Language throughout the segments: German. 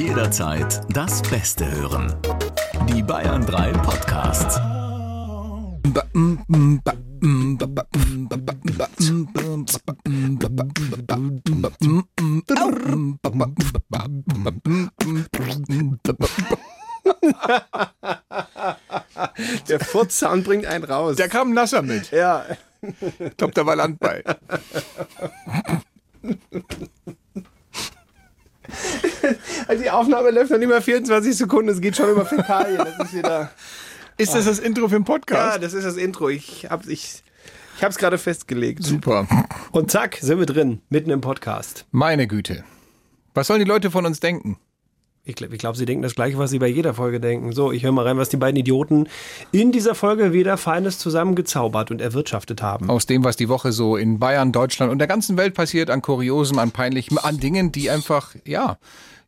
Jederzeit das Beste hören. Die Bayern 3 Podcasts. Der Furzsound bringt einen raus. Der kam nasser mit. ja. Ich glaube, da war Land bei. Also die Aufnahme läuft noch nicht mal 24 Sekunden, es geht schon über Fäkalien. Das ist wieder. Ist das das Intro für den Ja, Podcast? das ist das Intro. Ich hab's, ich, ich hab's gerade festgelegt. Super. Und zack, sind wir drin, mitten im Podcast. Meine Güte. Was sollen die Leute von uns denken? Ich glaube, glaub, sie denken das gleiche, was sie bei jeder Folge denken. So, ich höre mal rein, was die beiden Idioten in dieser Folge wieder Feines zusammengezaubert und erwirtschaftet haben. Aus dem, was die Woche so in Bayern, Deutschland und der ganzen Welt passiert, an Kuriosem, an Peinlichem, an Dingen, die einfach, ja,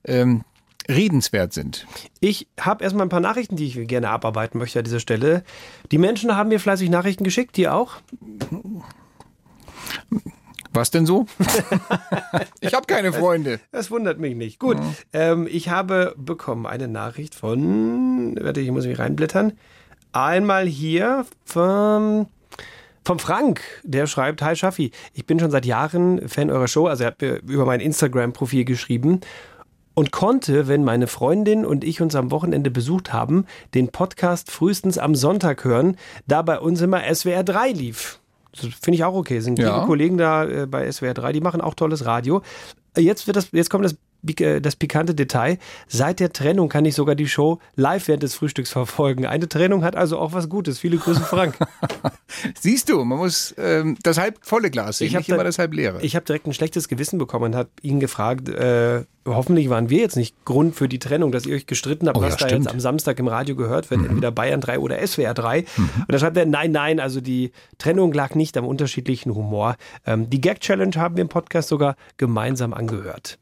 ähm, redenswert sind. Ich habe erstmal ein paar Nachrichten, die ich gerne abarbeiten möchte an dieser Stelle. Die Menschen haben mir fleißig Nachrichten geschickt, die auch. Was denn so? ich habe keine Freunde. Das wundert mich nicht. Gut, ähm, ich habe bekommen eine Nachricht von, warte, ich muss mich reinblättern. Einmal hier vom, vom Frank, der schreibt, Hi Schaffi, ich bin schon seit Jahren Fan eurer Show, also er hat mir über mein Instagram-Profil geschrieben und konnte, wenn meine Freundin und ich uns am Wochenende besucht haben, den Podcast frühestens am Sonntag hören, da bei uns immer SWR 3 lief. Finde ich auch okay. Sind Ja. liebe Kollegen da äh, bei SWR 3, die machen auch tolles Radio. Äh, Jetzt wird das, jetzt kommt das, das pikante Detail. Seit der Trennung kann ich sogar die Show live während des Frühstücks verfolgen. Eine Trennung hat also auch was Gutes. Viele Grüße, Frank. Siehst du, man muss ähm, das halb volle Glas sehen, Ich nicht immer da- das halb leere. Ich habe direkt ein schlechtes Gewissen bekommen und habe ihn gefragt, äh, hoffentlich waren wir jetzt nicht Grund für die Trennung, dass ihr euch gestritten habt, Oh ja, was da stimmt. jetzt am Samstag im Radio gehört wird, entweder Bayern 3 oder SWR 3. Und da schreibt er, nein, nein, also die Trennung lag nicht am unterschiedlichen Humor. Ähm, die Gag-Challenge haben wir im Podcast sogar gemeinsam angehört.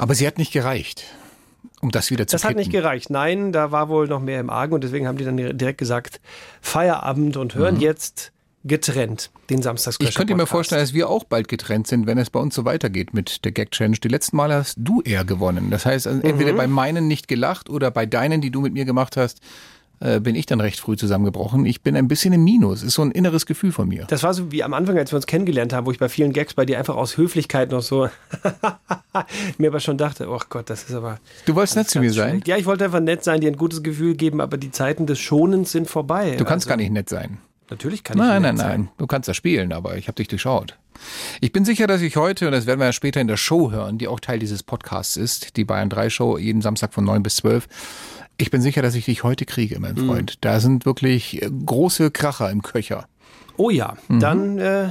Aber sie hat nicht gereicht, um das wieder zu Das hat nicht kitten. gereicht. Nein, da war wohl noch mehr im Argen und deswegen haben die dann direkt gesagt, Feierabend und hören jetzt getrennt den samstags Ich könnte mir vorstellen, dass wir auch bald getrennt sind, wenn es bei uns so weitergeht mit der Gag Challenge. Die letzten Male hast du eher gewonnen. Das heißt, also Mhm. entweder bei meinen nicht gelacht oder bei deinen, die du mit mir gemacht hast, äh, bin ich dann recht früh zusammengebrochen. Ich bin ein bisschen im Minus. Ist so ein inneres Gefühl von mir. Das war so wie am Anfang, als wir uns kennengelernt haben, wo ich bei vielen Gags bei dir einfach aus Höflichkeit noch so mir aber schon dachte, oh Gott, das ist aber. Du wolltest nett zu mir sein. schlecht. Ja, ich wollte einfach nett sein, dir ein gutes Gefühl geben, aber die Zeiten des Schonens sind vorbei. Du kannst Also, gar nicht nett sein. Natürlich kann ich Nein, nett nein, sein. nein. Du kannst das spielen, aber ich habe dich durchschaut. Ich bin sicher, dass ich heute, und das werden wir ja später in der Show hören, die auch Teil dieses Podcasts ist, die Bayern 3 Show, jeden Samstag von 9 bis 12. Ich bin sicher, dass ich dich heute kriege, mein Mhm. Freund. Da sind wirklich äh, große Kracher im Köcher. Oh ja, Mhm. dann äh,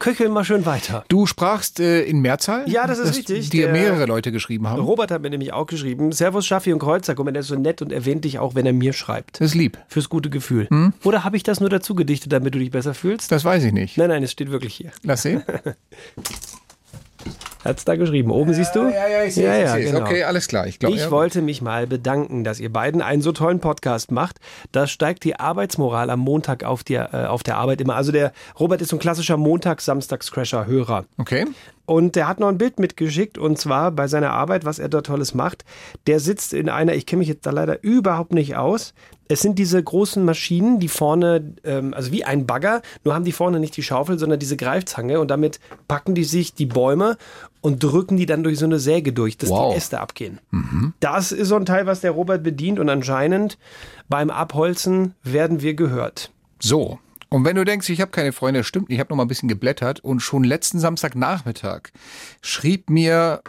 köcheln wir schön weiter. Du sprachst äh, in Mehrzahl? Ja, das ist richtig. Dir mehrere Leute geschrieben haben. Robert hat mir nämlich auch geschrieben, Servus Schaffi und Kreuzer, mal, der ist so nett und erwähnt dich auch, wenn er mir schreibt. Das ist lieb. Fürs gute Gefühl. Hm? Oder habe ich das nur dazu gedichtet, damit du dich besser fühlst? Das weiß ich nicht. Nein, nein, es steht wirklich hier. Lass sehen. Hat's da geschrieben. Oben siehst du? ja, ja, ja, genau. Okay, alles klar. Ich, glaub, Ich ja. wollte mich mal bedanken, dass ihr beiden einen so tollen Podcast macht. Da steigt die Arbeitsmoral am Montag auf, die, äh, auf der Arbeit immer. Also der Robert ist so ein klassischer Montags-Samstags-Crasher-Hörer. Okay. Und der hat noch ein Bild mitgeschickt und zwar bei seiner Arbeit, was er dort Tolles macht. Der sitzt in einer, ich kenne mich jetzt da leider überhaupt nicht aus. Es sind diese großen Maschinen, die vorne, ähm, also wie ein Bagger, nur haben die vorne nicht die Schaufel, sondern diese Greifzange und damit packen die sich die Bäume und drücken die dann durch so eine Säge durch, dass Wow. die Äste abgehen. Das ist so ein Teil, was der Robert bedient und anscheinend beim Abholzen werden wir gehört. So. Und wenn du denkst, ich habe keine Freunde, stimmt ich habe noch mal ein bisschen geblättert und schon letzten Samstagnachmittag schrieb mir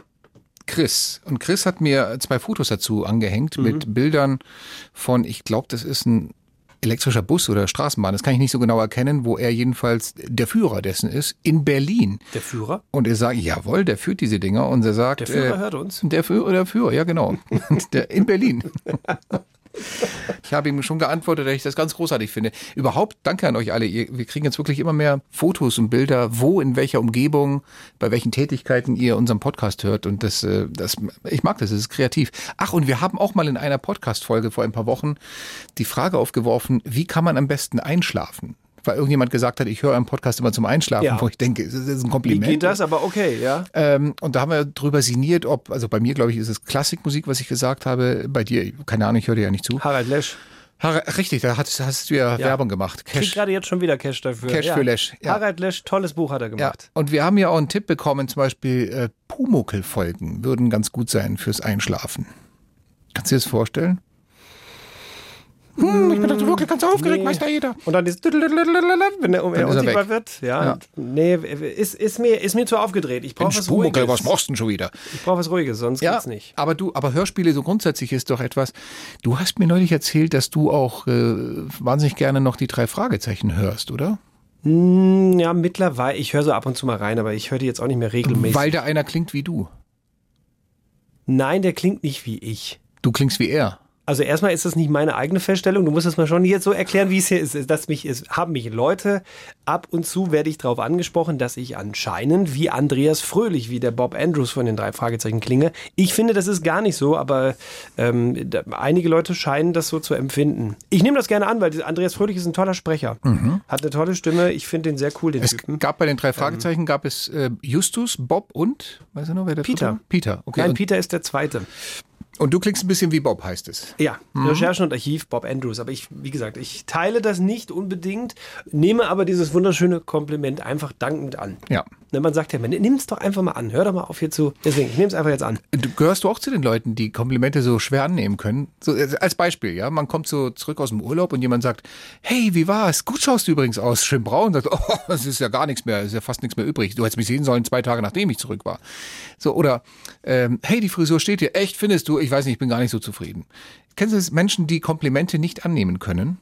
Chris und Chris hat mir zwei Fotos dazu angehängt Mhm. mit Bildern von, ich glaube, das ist ein elektrischer Bus oder Straßenbahn, das kann ich nicht so genau erkennen, wo er jedenfalls der Führer dessen ist, in Berlin. Der Führer? Und er sagt, jawohl, der führt diese Dinger. Und er sagt, Der Führer äh, hört uns. Der Führer, der Führer, ja genau. der, in Berlin. Ich habe ihm schon geantwortet, dass ich das ganz großartig finde. Überhaupt, danke an euch alle. Wir kriegen jetzt wirklich immer mehr Fotos und Bilder, wo, in welcher Umgebung, bei welchen Tätigkeiten ihr unseren Podcast hört. Und das, äh, das, ich mag das, es ist kreativ. Ach, und wir haben auch mal in einer Podcast-Folge vor ein paar Wochen die Frage aufgeworfen, wie kann man am besten einschlafen? Weil irgendjemand gesagt hat, ich höre einen Podcast immer zum Einschlafen, Ja. wo ich denke, das ist ein Wie Kompliment. geht das? Aber okay, ja. Ähm, und da haben wir drüber sinniert, ob, also bei mir glaube ich, ist es Klassikmusik, was ich gesagt habe. Bei dir, keine Ahnung, ich höre dir ja nicht zu. Harald Lesch. Richtig, da hast, hast du ja, Werbung gemacht. Krieg Cash. gerade jetzt schon wieder Cash dafür. Cash ja. für Lesch, ja. Harald Lesch, tolles Buch hat er Ja, gemacht. und wir haben ja auch einen Tipp bekommen, zum Beispiel äh, Pumuckl-Folgen würden ganz gut sein fürs Einschlafen. Kannst du dir das vorstellen? Hm, ich bin doch wirklich ganz aufgeregt, Nee. weiß da jeder. Und dann dieses wenn er, um, er ist unsichtbar wird. Ja. Ja. Nee, ist, ist, mir, ist mir zu aufgedreht. Ich brauche was Pumuckl, Ruhiges. was machst du denn schon wieder? Ich brauche was Ruhiges, sonst Ja, geht's nicht. aber du, aber Hörspiele so grundsätzlich ist doch etwas. Du hast mir neulich erzählt, dass du auch äh, wahnsinnig gerne noch die drei Fragezeichen hörst, oder? Hm, Ja, mittlerweile. Ich höre so ab und zu mal rein, aber ich höre die jetzt auch nicht mehr regelmäßig. Weil da einer klingt wie du. Nein, der klingt nicht wie ich. Du klingst wie er. Also erstmal ist das nicht meine eigene Feststellung. Du musst es mal schon jetzt so erklären, wie es hier ist. Dass mich es haben mich Leute ab und zu werde ich darauf angesprochen, dass ich anscheinend wie Andreas Fröhlich, wie der Bob Andrews von den drei Fragezeichen klinge. Ich finde, das ist gar nicht so, aber ähm, da, einige Leute scheinen das so zu empfinden. Ich nehme das gerne an, weil Andreas Fröhlich ist ein toller Sprecher, hat eine tolle Stimme. Ich finde den sehr cool, den Mhm. Es Typen. gab bei den drei Fragezeichen gab es äh, Justus, Bob und weißt du noch, wer der Peter. dritte? Peter. Okay. Nein, und, Peter ist der Zweite. Und du klingst ein bisschen wie Bob, heißt es. Ja, Mhm. Recherchen und Archiv, Bob Andrews. Aber ich, wie gesagt, ich teile das nicht unbedingt, nehme aber dieses wunderschöne Kompliment einfach dankend an. Ja. Ne, man sagt ja, man nimm es doch einfach mal an. Hör doch mal auf hier zu. Deswegen, ich nehme es einfach jetzt an. Du, gehörst du auch zu den Leuten, die Komplimente so schwer annehmen können? So, äh, als Beispiel, ja, man kommt so zurück aus dem Urlaub und jemand sagt, hey, wie war's? Gut schaust du übrigens aus, schön braun. Sagt, oh, das ist ja gar nichts mehr, ist ja fast nichts mehr übrig. Du hättest mich sehen sollen zwei Tage nachdem ich zurück war. So oder ähm, hey, die Frisur steht dir. Echt findest du? Ich weiß nicht, ich bin gar nicht so zufrieden. Kennst du das Menschen, die Komplimente nicht annehmen können?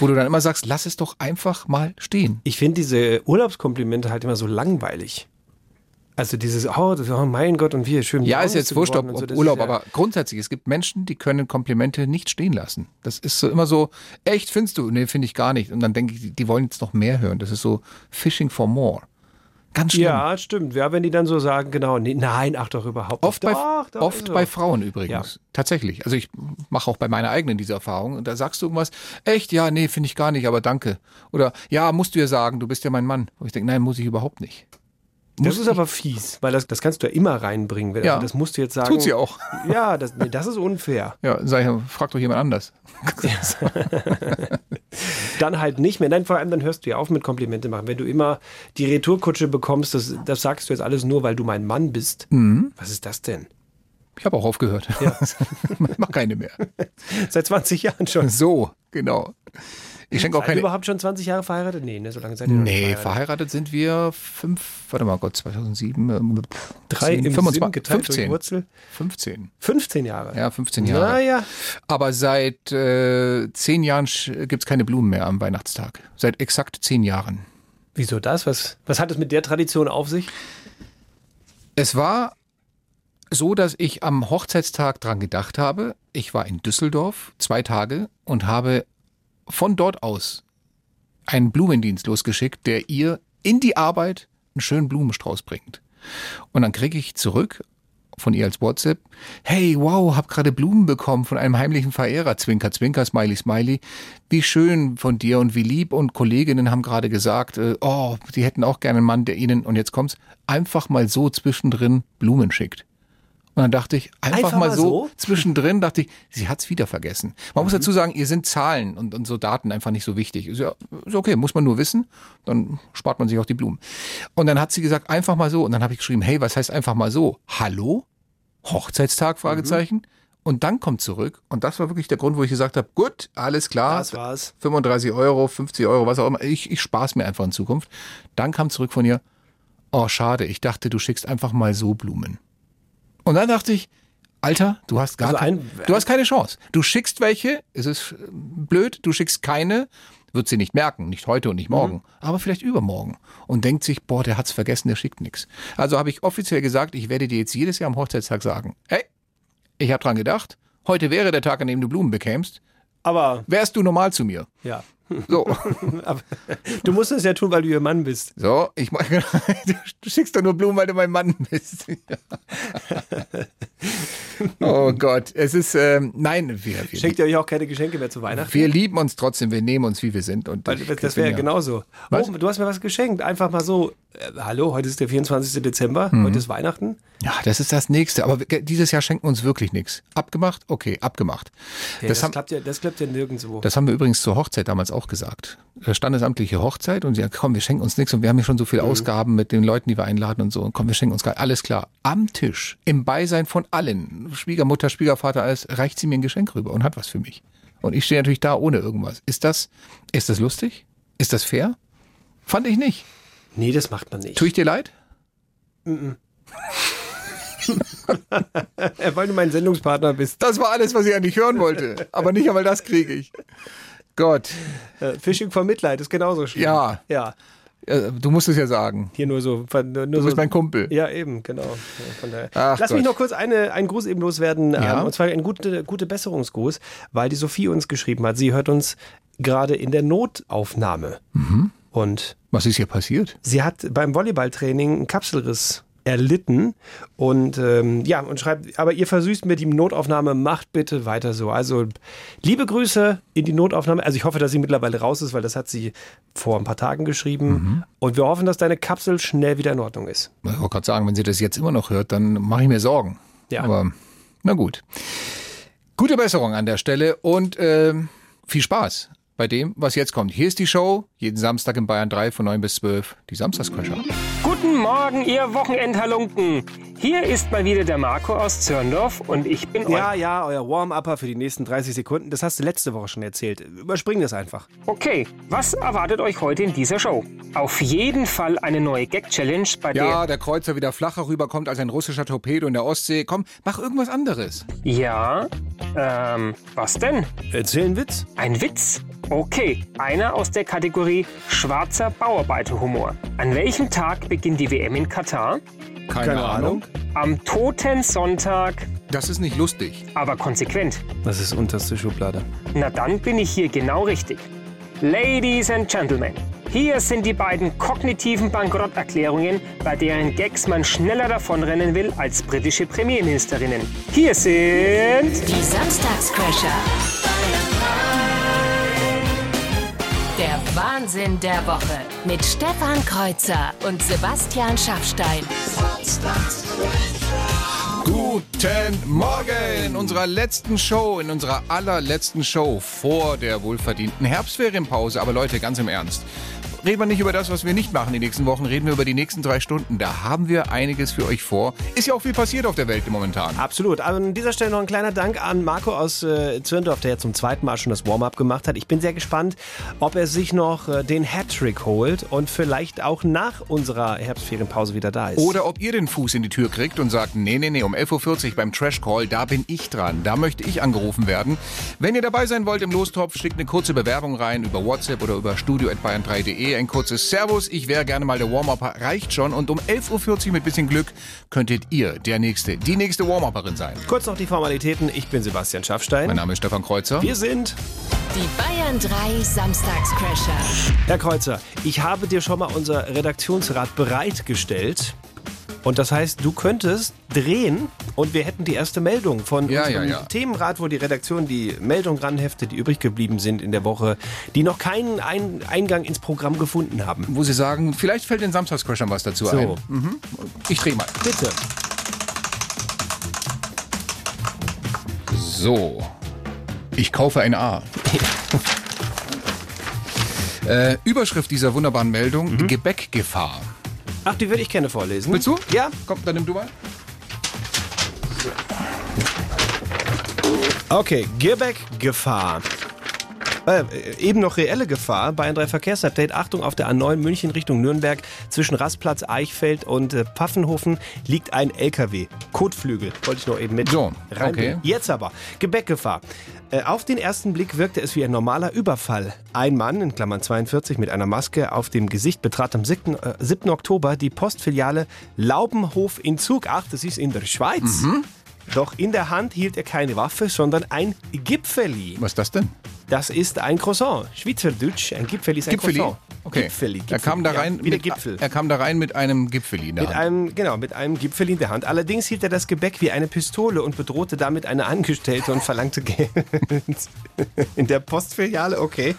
Wo du dann immer sagst, lass es doch einfach mal stehen. Ich finde diese Urlaubskomplimente halt immer so langweilig. Also dieses, oh, oh mein Gott, und wie schön. Ja, ist jetzt wurscht, ob, so. Urlaub, ja- aber grundsätzlich, es gibt Menschen, die können Komplimente nicht stehen lassen. Das ist so immer so, echt findest du? Nee, finde ich gar nicht. Und dann denke ich, die wollen jetzt noch mehr hören. Das ist so Fishing for more. Ganz schlimm. Ja, stimmt. Ja, wenn die dann so sagen, genau, nee, nein, ach doch überhaupt Oft, nicht. bei, Doch, doch, oft so. bei Frauen übrigens. Ja. Tatsächlich. Also ich mache auch bei meiner eigenen diese Erfahrung. Und da sagst du irgendwas, echt, ja, nee, finde ich gar nicht, aber danke. Oder ja, musst du ja sagen, du bist ja mein Mann. Und ich denke, nein, muss ich überhaupt nicht. Das ist aber fies, weil das, das kannst du ja immer reinbringen. Wenn- Ja. Also das musst du jetzt sagen. Tut sie auch. Ja, das, nee, das ist unfair. Ja, sag ich, frag doch jemand anders. Dann halt nicht mehr. Nein, vor allem dann hörst du ja auf mit Komplimente machen. Wenn du immer die Retourkutsche bekommst, das, das sagst du jetzt alles nur, weil du mein Mann bist. Mhm. Was ist das denn? Ich habe auch aufgehört. Ja. ich mach keine mehr. Seit 20 Jahren schon. So, genau. Ich schenke auch keine. überhaupt schon 20 Jahre verheiratet? Nee, ne, so lange seid ihr noch nicht Nee, verheiratet. verheiratet sind wir fünf, warte mal Gott, 2007, ähm, Drei im 25, Sinn geteilt durch 15, Wurzel. 15. 15 Jahre. Ja, 15 Jahre. Naja. Aber seit äh, zehn Jahren gibt es keine Blumen mehr am Weihnachtstag. Seit exakt zehn Jahren. Wieso das? Was, was hat es mit der Tradition auf sich? Es war so, dass ich am Hochzeitstag dran gedacht habe. Ich war in Düsseldorf zwei Tage und habe von dort aus einen Blumendienst losgeschickt, der ihr in die Arbeit einen schönen Blumenstrauß bringt. Und dann kriege ich zurück von ihr als WhatsApp, hey, wow, hab gerade Blumen bekommen von einem heimlichen Verehrer, Zwinker, Zwinker, Smiley, Smiley. Wie schön von dir und wie lieb und Kolleginnen haben gerade gesagt, äh, oh, sie hätten auch gerne einen Mann, der ihnen, und jetzt kommt's, einfach mal so zwischendrin Blumen schickt. Und dann dachte ich, einfach, Einfach mal so, so? zwischendrin, dachte ich, sie hat's wieder vergessen. Man muss dazu sagen, ihr sind Zahlen und, und so Daten einfach nicht so wichtig. Ist ja ist okay, muss man nur wissen, dann spart man sich auch die Blumen. Und dann hat sie gesagt, einfach mal so. Und dann habe ich geschrieben, hey, was heißt einfach mal so? Hallo? Hochzeitstag? Fragezeichen. Und dann kommt zurück, und das war wirklich der Grund, wo ich gesagt habe, gut, alles klar. Das war's. 35 Euro, 50 Euro, was auch immer. Ich, ich spar's mir einfach in Zukunft. Dann kam zurück von ihr, oh, schade, ich dachte, du schickst einfach mal so Blumen. Und dann dachte ich, Alter, du hast gar Also kein, ein- du hast keine Chance. Du schickst welche, ist es äh, blöd, du schickst keine, wird sie nicht merken, nicht heute und nicht morgen, Mhm. aber vielleicht übermorgen und denkt sich, boah, der hat's vergessen, der schickt nichts. Also habe ich offiziell gesagt, ich werde dir jetzt jedes Jahr am Hochzeitstag sagen, hey, ich habe dran gedacht, heute wäre der Tag, an dem du Blumen bekämst, Aber, wärst du normal zu mir. ja. So, Aber du musst es ja tun, weil du ihr Mann bist. so, ich mach, du schickst doch nur Blumen, weil du mein Mann bist. Oh Gott, es ist, ähm, nein, wir, wir, Schenkt ihr euch auch keine Geschenke mehr zu Weihnachten? wir lieben uns trotzdem, wir nehmen uns, wie wir sind. Und Weil das wäre ja ja- genauso. Was? Oh, du hast mir was geschenkt. Einfach mal so. Äh, hallo, heute ist der 24. Dezember. Mhm. Heute ist Weihnachten. Ja, das ist das Nächste. Aber dieses Jahr schenken wir uns wirklich nichts. Abgemacht? Okay, abgemacht. Ja, das, das, haben, klappt ja, das klappt ja nirgendwo. das haben wir übrigens zur Hochzeit damals auch gesagt. Äh, Standesamtliche Hochzeit und sie hat, komm, wir schenken uns nichts und wir haben ja schon so viel Ausgaben mit den Leuten, die wir einladen und so. Und komm, wir schenken uns gar alles klar. Am Tisch, im Beisein von allen, Schwiegermutter, Schwiegervater, alles, reicht sie mir ein Geschenk rüber und hat was für mich. Und ich stehe natürlich da ohne irgendwas. Ist das, ist das lustig? Ist das fair? Fand ich nicht. Nee, das macht man nicht. Tue ich dir leid? Äh, weil du mein Sendungspartner bist. Das war alles, was ich eigentlich hören wollte. Aber nicht einmal das kriege ich. Gott. Äh, Fishing for Mitleid ist genauso schlimm. Ja. Ja. Äh, Du musst es ja sagen. Hier nur so. Nur Du so bist mein Kumpel. Ja, eben, genau. Ja, von daher. Ach Lass mich Gott. noch kurz eine, einen Gruß eben loswerden. Ja. Ähm, und zwar ein gute, gute Besserungsgruß, weil die Sophie uns geschrieben hat. Sie hört uns gerade in der Notaufnahme. Mhm. Und Was ist hier passiert? sie hat beim Volleyballtraining einen Kapselriss erlitten und ähm, ja und schreibt, aber ihr versüßt mir die Notaufnahme, macht bitte weiter so. Also liebe Grüße in die Notaufnahme. Also ich hoffe, dass sie mittlerweile raus ist, weil das hat sie vor ein paar Tagen geschrieben. Mhm. Und wir hoffen, dass deine Kapsel schnell wieder in Ordnung ist. Ich wollte gerade sagen, wenn sie das jetzt immer noch hört, dann mache ich mir Sorgen. Ja. Aber na gut. Gute Besserung an der Stelle und ähm, viel Spaß bei dem, was jetzt kommt. Hier ist die Show, jeden Samstag in Bayern 3 von 9 bis 12, die Samstagscrasher. Guten Morgen, ihr Wochenendhalunken. Hier ist mal wieder der Marco aus Zörndorf und ich bin Ja, euer... ja, euer Warm-Upper für die nächsten 30 Sekunden. Das hast du letzte Woche schon erzählt. Überspring das einfach. Okay, was erwartet euch heute in dieser Show? Auf jeden Fall eine neue Gag-Challenge, bei Ja, der Kreuzer wieder flacher rüberkommt als ein russischer Torpedo in der Ostsee. Komm, mach irgendwas anderes. der... Ja, ähm, was denn? Erzähl einen Witz. Ein Witz? Okay, einer aus der Kategorie schwarzer Bauarbeiterhumor. An welchem Tag beginnt die WM in Katar? Keine, Ahnung. Am Toten Sonntag, Das ist nicht lustig. aber konsequent. Das ist unterste Schublade. Na dann bin ich hier genau richtig. Ladies and Gentlemen, hier sind die beiden kognitiven Bankrotterklärungen, bei deren Gags man schneller davonrennen will als britische Premierministerinnen. Hier sind Die Samstagscrasher. Der Wahnsinn der Woche mit Stefan Kreuzer und Sebastian Schaffstein. Guten Morgen in unserer letzten Show, in unserer allerletzten Show vor der wohlverdienten Herbstferienpause. Aber Leute, ganz im Ernst. Reden wir nicht über das, was wir nicht machen die nächsten Wochen, reden wir über die nächsten drei Stunden. Da haben wir einiges für euch vor. Ist ja auch viel passiert auf der Welt momentan. Absolut. Aber an dieser Stelle noch ein kleiner Dank an Marco aus äh, Zürndorf, der ja zum zweiten Mal schon das Warm-up gemacht hat. Ich bin sehr gespannt, ob er sich noch äh, den Hattrick holt und vielleicht auch nach unserer Herbstferienpause wieder da ist. Oder ob ihr den Fuß in die Tür kriegt und sagt, nee, nee, nee, um 11.40 Uhr beim Trash Call, da bin ich dran. Da möchte ich angerufen werden. Wenn ihr dabei sein wollt im Lostopf, schickt eine kurze Bewerbung rein über WhatsApp oder über studio.bayern3.de. Ein kurzes Servus, ich wäre gerne mal der Warm-Upper, reicht schon. Und um 11.40 Uhr mit bisschen Glück könntet ihr der Nächste, die nächste Warm-Upperin sein. Kurz noch die Formalitäten. Ich bin Sebastian Schaffstein. Mein Name ist Stefan Kreuzer. Wir sind Die Bayern 3 Samstagscrasher. Herr Kreuzer, ich habe dir schon mal unser Redaktionsrat bereitgestellt. Und das heißt, du könntest drehen und wir hätten die erste Meldung von Ja, unserem ja, ja. Themenrat, wo die Redaktion die Meldung ranheftet, die übrig geblieben sind in der Woche, die noch keinen Ein Eingang ins Programm gefunden haben. Wo sie sagen, vielleicht fällt den Samstagscrashern was dazu So. ein. Mhm. Ich dreh mal. Bitte. So. Ich kaufe ein A. äh, Überschrift dieser wunderbaren Meldung: Gebäckgefahr. Ach, die würde ich gerne vorlesen. Willst du? Ja. Komm, dann nimm du mal. Okay, Gierbeck-Gefahr. Äh, eben noch reelle Gefahr. Bayern 3 Verkehrsupdate. Achtung, auf der A9 München Richtung Nürnberg zwischen Rastplatz, Eichfeld und äh, Pfaffenhofen liegt ein LKW. Kotflügel. Wollte ich noch eben mit So, okay. Jetzt aber. Gebäckgefahr. Äh, auf den ersten Blick wirkte es wie ein normaler Überfall. Ein Mann, in Klammern 42, mit einer Maske auf dem Gesicht betrat am 7. Äh, 7. Oktober die Postfiliale Laubenhof in Zug. Ach, das ist in der Schweiz. Mhm. Doch in der Hand hielt er keine Waffe, sondern ein Gipfeli. Was ist das denn? Das ist ein Croissant. Schweizerdeutsch, ein Gipfeli ist ein Gipfeli? Croissant. Okay. Gipfeli, Er kam da ja, rein der mit, Gipfel. Er kam da rein mit einem Gipfeli in der Mit Hand. einem, genau, mit einem Gipfel in der Hand. Allerdings hielt er das Gebäck wie eine Pistole und bedrohte damit eine Angestellte und verlangte Geld. In der Postfiliale, okay.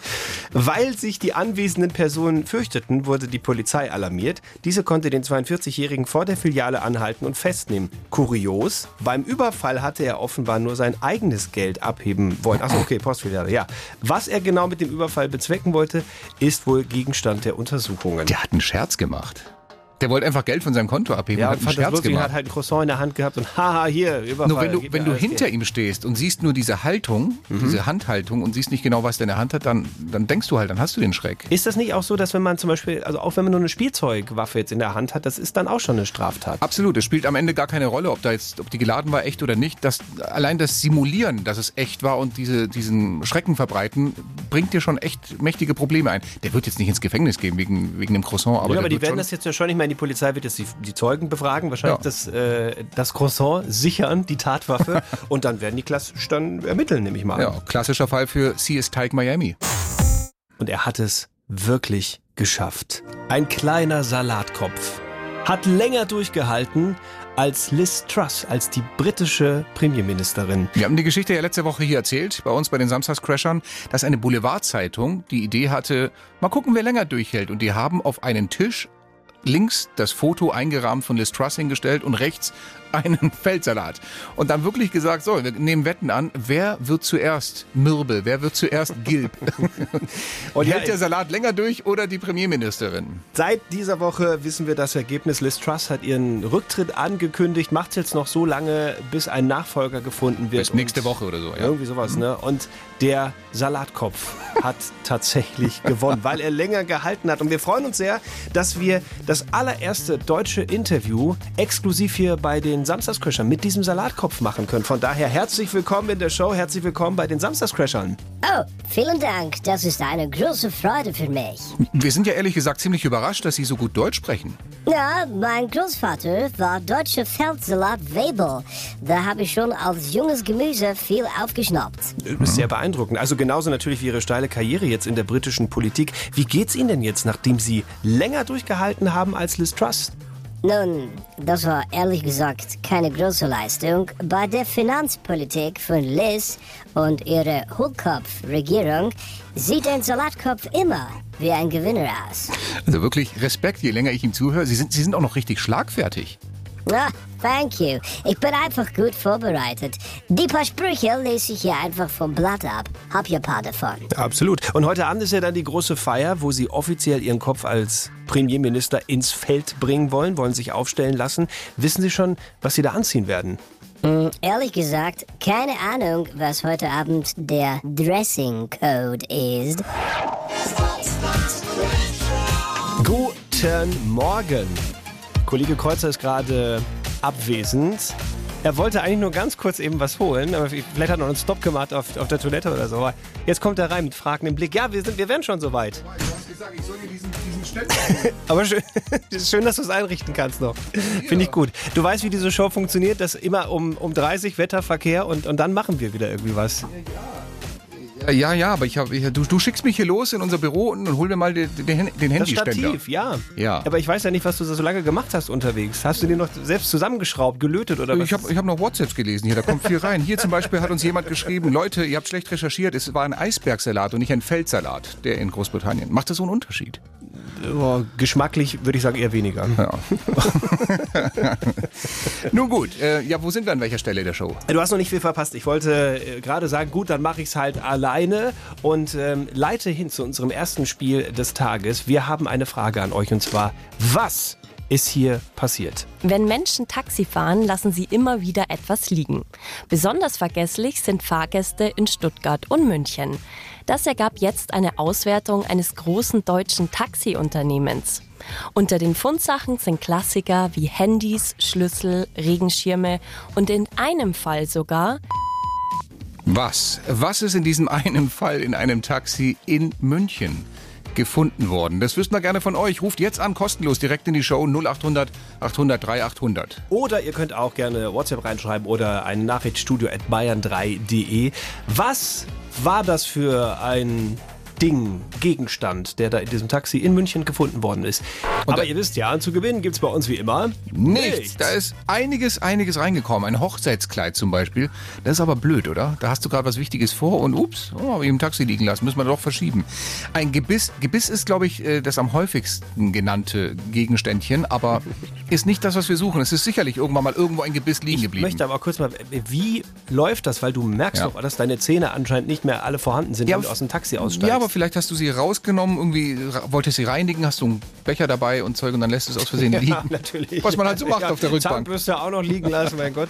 Weil sich die anwesenden Personen fürchteten, wurde die Polizei alarmiert. Diese konnte den 42-Jährigen vor der Filiale anhalten und festnehmen. Kurios, beim Überfall hatte er offenbar nur sein eigenes Geld abheben wollen. Achso, okay, Postfiliale, ja. Was er genau mit dem Überfall bezwecken wollte, ist wohl Gegenstand der Untersuchungen. Der hat einen Scherz gemacht. Der wollte einfach Geld von seinem Konto abheben Ja, und hat einen Scherz lustig, gemacht. hat halt ein Croissant in der Hand gehabt und haha, hier, Überfall. Nur wenn du, wenn du hinter Geld. ihm stehst und siehst nur diese Haltung, diese Handhaltung und siehst nicht genau, was der in der Hand hat, dann, dann denkst du halt, dann hast du den Schreck. Ist das nicht auch so, dass wenn man zum Beispiel, also auch wenn man nur eine Spielzeugwaffe jetzt in der Hand hat, das ist dann auch schon eine Straftat? Absolut, es spielt am Ende gar keine Rolle, ob da jetzt, ob die geladen war, echt oder nicht. Das, allein das Simulieren, dass es echt war und diese, diesen Schrecken verbreiten, bringt dir schon echt mächtige Probleme ein. Der wird jetzt nicht ins Gefängnis gehen wegen, wegen dem Croissant, aber, ja, aber die werden das jetzt ja schon nicht mehr. Die Polizei wird jetzt die, die Zeugen befragen, wahrscheinlich Ja. das, äh, das Croissant sichern, die Tatwaffe, und dann werden die klassisch dann ermitteln, nehme ich mal ja, klassischer Fall für CS Tyke Miami. Und er hat es wirklich geschafft. Ein kleiner Salatkopf. Hat länger durchgehalten als Liz Truss, als die britische Premierministerin. Wir haben die Geschichte ja letzte Woche hier erzählt, bei uns bei den Samstagscrashern, dass eine Boulevardzeitung die Idee hatte, mal gucken, wer länger durchhält. Und die haben auf einen Tisch links das Foto eingerahmt von Liz Truss hingestellt und rechts einen Feldsalat. Und dann wirklich gesagt, so, wir nehmen Wetten an, wer wird zuerst mürbe, wer wird zuerst gilb? Und ja, hält der Salat länger durch oder die Premierministerin? Seit dieser Woche wissen wir das Ergebnis. Liz Truss hat ihren Rücktritt angekündigt, macht jetzt noch so lange, bis ein Nachfolger gefunden wird. Bis nächste Woche oder so, ja. Irgendwie sowas, ne? Und der Salatkopf hat tatsächlich gewonnen, weil er länger gehalten hat. Und wir freuen uns sehr, dass wir das allererste deutsche Interview exklusiv hier bei den Samstagscrashern mit diesem Salatkopf machen können. Von daher herzlich willkommen in der Show, herzlich willkommen bei den Samstagscrashern. Oh, vielen Dank. Das ist eine große Freude für mich. Wir sind ja ehrlich gesagt ziemlich überrascht, dass Sie so gut Deutsch sprechen. Ja, mein Großvater war deutscher Feldsalat-Weber. Da habe ich schon als junges Gemüse viel aufgeschnappt. Ist sehr beeindruckend. Also genauso natürlich wie Ihre steile Karriere jetzt in der britischen Politik. Wie geht's Ihnen denn jetzt, nachdem Sie länger durchgehalten haben als Liz Truss? Nun, das war ehrlich gesagt keine große Leistung. Bei der Finanzpolitik von Liz und ihrer Hohlkopf-Regierung sieht ein Salatkopf immer wie ein Gewinner aus. Also wirklich Respekt, je länger ich ihm zuhöre. Sie sind, Sie sind auch noch richtig schlagfertig. Ah, thank you. Ich bin einfach gut vorbereitet. Die paar Sprüche lese ich hier einfach vom Blatt ab. Hab ja paar davon. Absolut. Und heute Abend ist ja dann die große Feier, wo Sie offiziell Ihren Kopf als Premierminister ins Feld bringen wollen, wollen sich aufstellen lassen. Wissen Sie schon, was Sie da anziehen werden? Ehrlich gesagt, keine Ahnung, was heute Abend der Dressing Code ist. Guten Morgen. Kollege Kreuzer ist gerade abwesend. Er wollte eigentlich nur ganz kurz eben was holen, aber vielleicht hat er noch einen Stopp gemacht auf, auf der Toilette oder so. Jetzt kommt er rein mit fragendem Blick. Ja, wir, sind, wir werden schon soweit. Du hast gesagt, ich soll dir diesen, diesen Ständer Aber schön, dass du es einrichten kannst noch. Finde ich gut. Du weißt, wie diese Show funktioniert, dass immer um, um 30 Wetterverkehr und, und dann machen wir wieder irgendwie was. Ja, ja, aber ich hab, ich, du, du schickst mich hier los in unser Büro und, und hol mir mal den, den, den Das Handyständer. Stativ, ja. Ja. Aber ich weiß ja nicht, was du so lange gemacht hast unterwegs. Hast du den noch selbst zusammengeschraubt, gelötet oder was? Ich habe ich hab noch WhatsApps gelesen hier, da kommt viel rein. Hier zum Beispiel hat uns jemand geschrieben, Leute, ihr habt schlecht recherchiert, es war ein Eisbergsalat und nicht ein Feldsalat, der in Großbritannien. Macht das so einen Unterschied? Oh, geschmacklich würde ich sagen eher weniger. Ja. Nun gut, äh, ja, wo sind wir an welcher Stelle der Show? Du hast noch nicht viel verpasst. Ich wollte äh, gerade sagen, gut, dann mache ich es halt alleine und ähm, leite hin zu unserem ersten Spiel des Tages. Wir haben eine Frage an euch und zwar, was ist hier passiert? Wenn Menschen Taxi fahren, lassen sie immer wieder etwas liegen. Besonders vergesslich sind Fahrgäste in Stuttgart und München. Das ergab jetzt eine Auswertung eines großen deutschen Taxiunternehmens. Unter den Fundsachen sind Klassiker wie Handys, Schlüssel, Regenschirme und in einem Fall sogar Was? Was ist in diesem einen Fall in einem Taxi in München gefunden worden? Das wüssten wir gerne von euch. Ruft jetzt an, kostenlos, direkt in die Show 0800 800 3800. Oder ihr könnt auch gerne WhatsApp reinschreiben oder eine Nachricht studio at bayern3.de. Was war das für ein Ding, Gegenstand, der da in diesem Taxi in München gefunden worden ist. Aber da- ihr wisst ja, zu gewinnen gibt's bei uns wie immer Nichts. Da ist einiges, einiges reingekommen. Ein Hochzeitskleid zum Beispiel. Das ist aber blöd, oder? Da hast du gerade was Wichtiges vor und ups, oh, hab ich im Taxi liegen lassen. Müssen wir doch verschieben. Ein Gebiss. Gebiss ist, glaube ich, äh, das am häufigsten genannte Gegenständchen, aber ist nicht das, was wir suchen. Es ist sicherlich irgendwann mal irgendwo ein Gebiss liegen Ich geblieben. möchte aber kurz mal, wie läuft das? Weil du merkst Ja. doch, dass deine Zähne anscheinend nicht mehr alle vorhanden sind, Ja, wenn du aus dem Taxi aussteigst. Ja, aber vielleicht hast du sie rausgenommen, irgendwie wolltest sie reinigen, hast du einen Becher dabei und Zeug und dann lässt du es aus Versehen liegen. ja, natürlich. Was man halt so macht auf der Rückbank. Zahnbürste auch noch liegen lassen, mein Gott.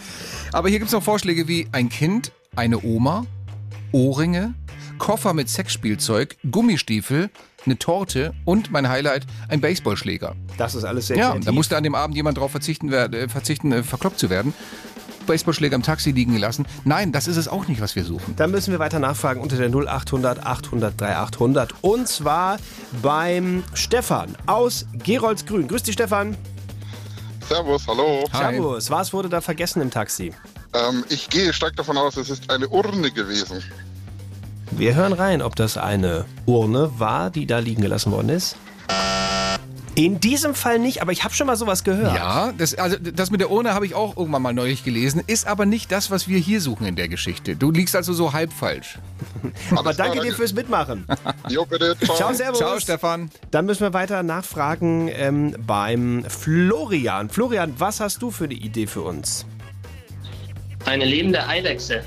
Aber hier gibt es noch Vorschläge wie ein Kind, eine Oma, Ohrringe, Koffer mit Sexspielzeug, Gummistiefel, eine Torte und mein Highlight, ein Baseballschläger. Das ist alles sehr Ja, kreativ. da musste an dem Abend jemand drauf verzichten, äh, verzichten äh, verkloppt zu werden. Baseballschläger im Taxi liegen gelassen. Nein, das ist es auch nicht, was wir suchen. Dann müssen wir weiter nachfragen unter der 0800 800 3800. Und zwar beim Stefan aus Geroldsgrün. Grüß dich, Stefan. Servus, hallo. Hi. Servus. Was wurde da vergessen im Taxi? Ähm, ich gehe stark davon aus, es ist eine Urne gewesen. Wir hören rein, ob das eine Urne war, die da liegen gelassen worden ist. In diesem Fall nicht, aber ich habe schon mal sowas gehört. Ja, das, also das mit der Urne habe ich auch irgendwann mal neulich gelesen, ist aber nicht das, was wir hier suchen in der Geschichte. Du liegst also so halb falsch. aber danke dir fürs Mitmachen. Jo, bitte. Ciao. Ciao, servus. Ciao, Stefan. Dann müssen wir weiter nachfragen ähm, beim Florian. Florian, was hast du für eine Idee für uns? Eine lebende Eidechse.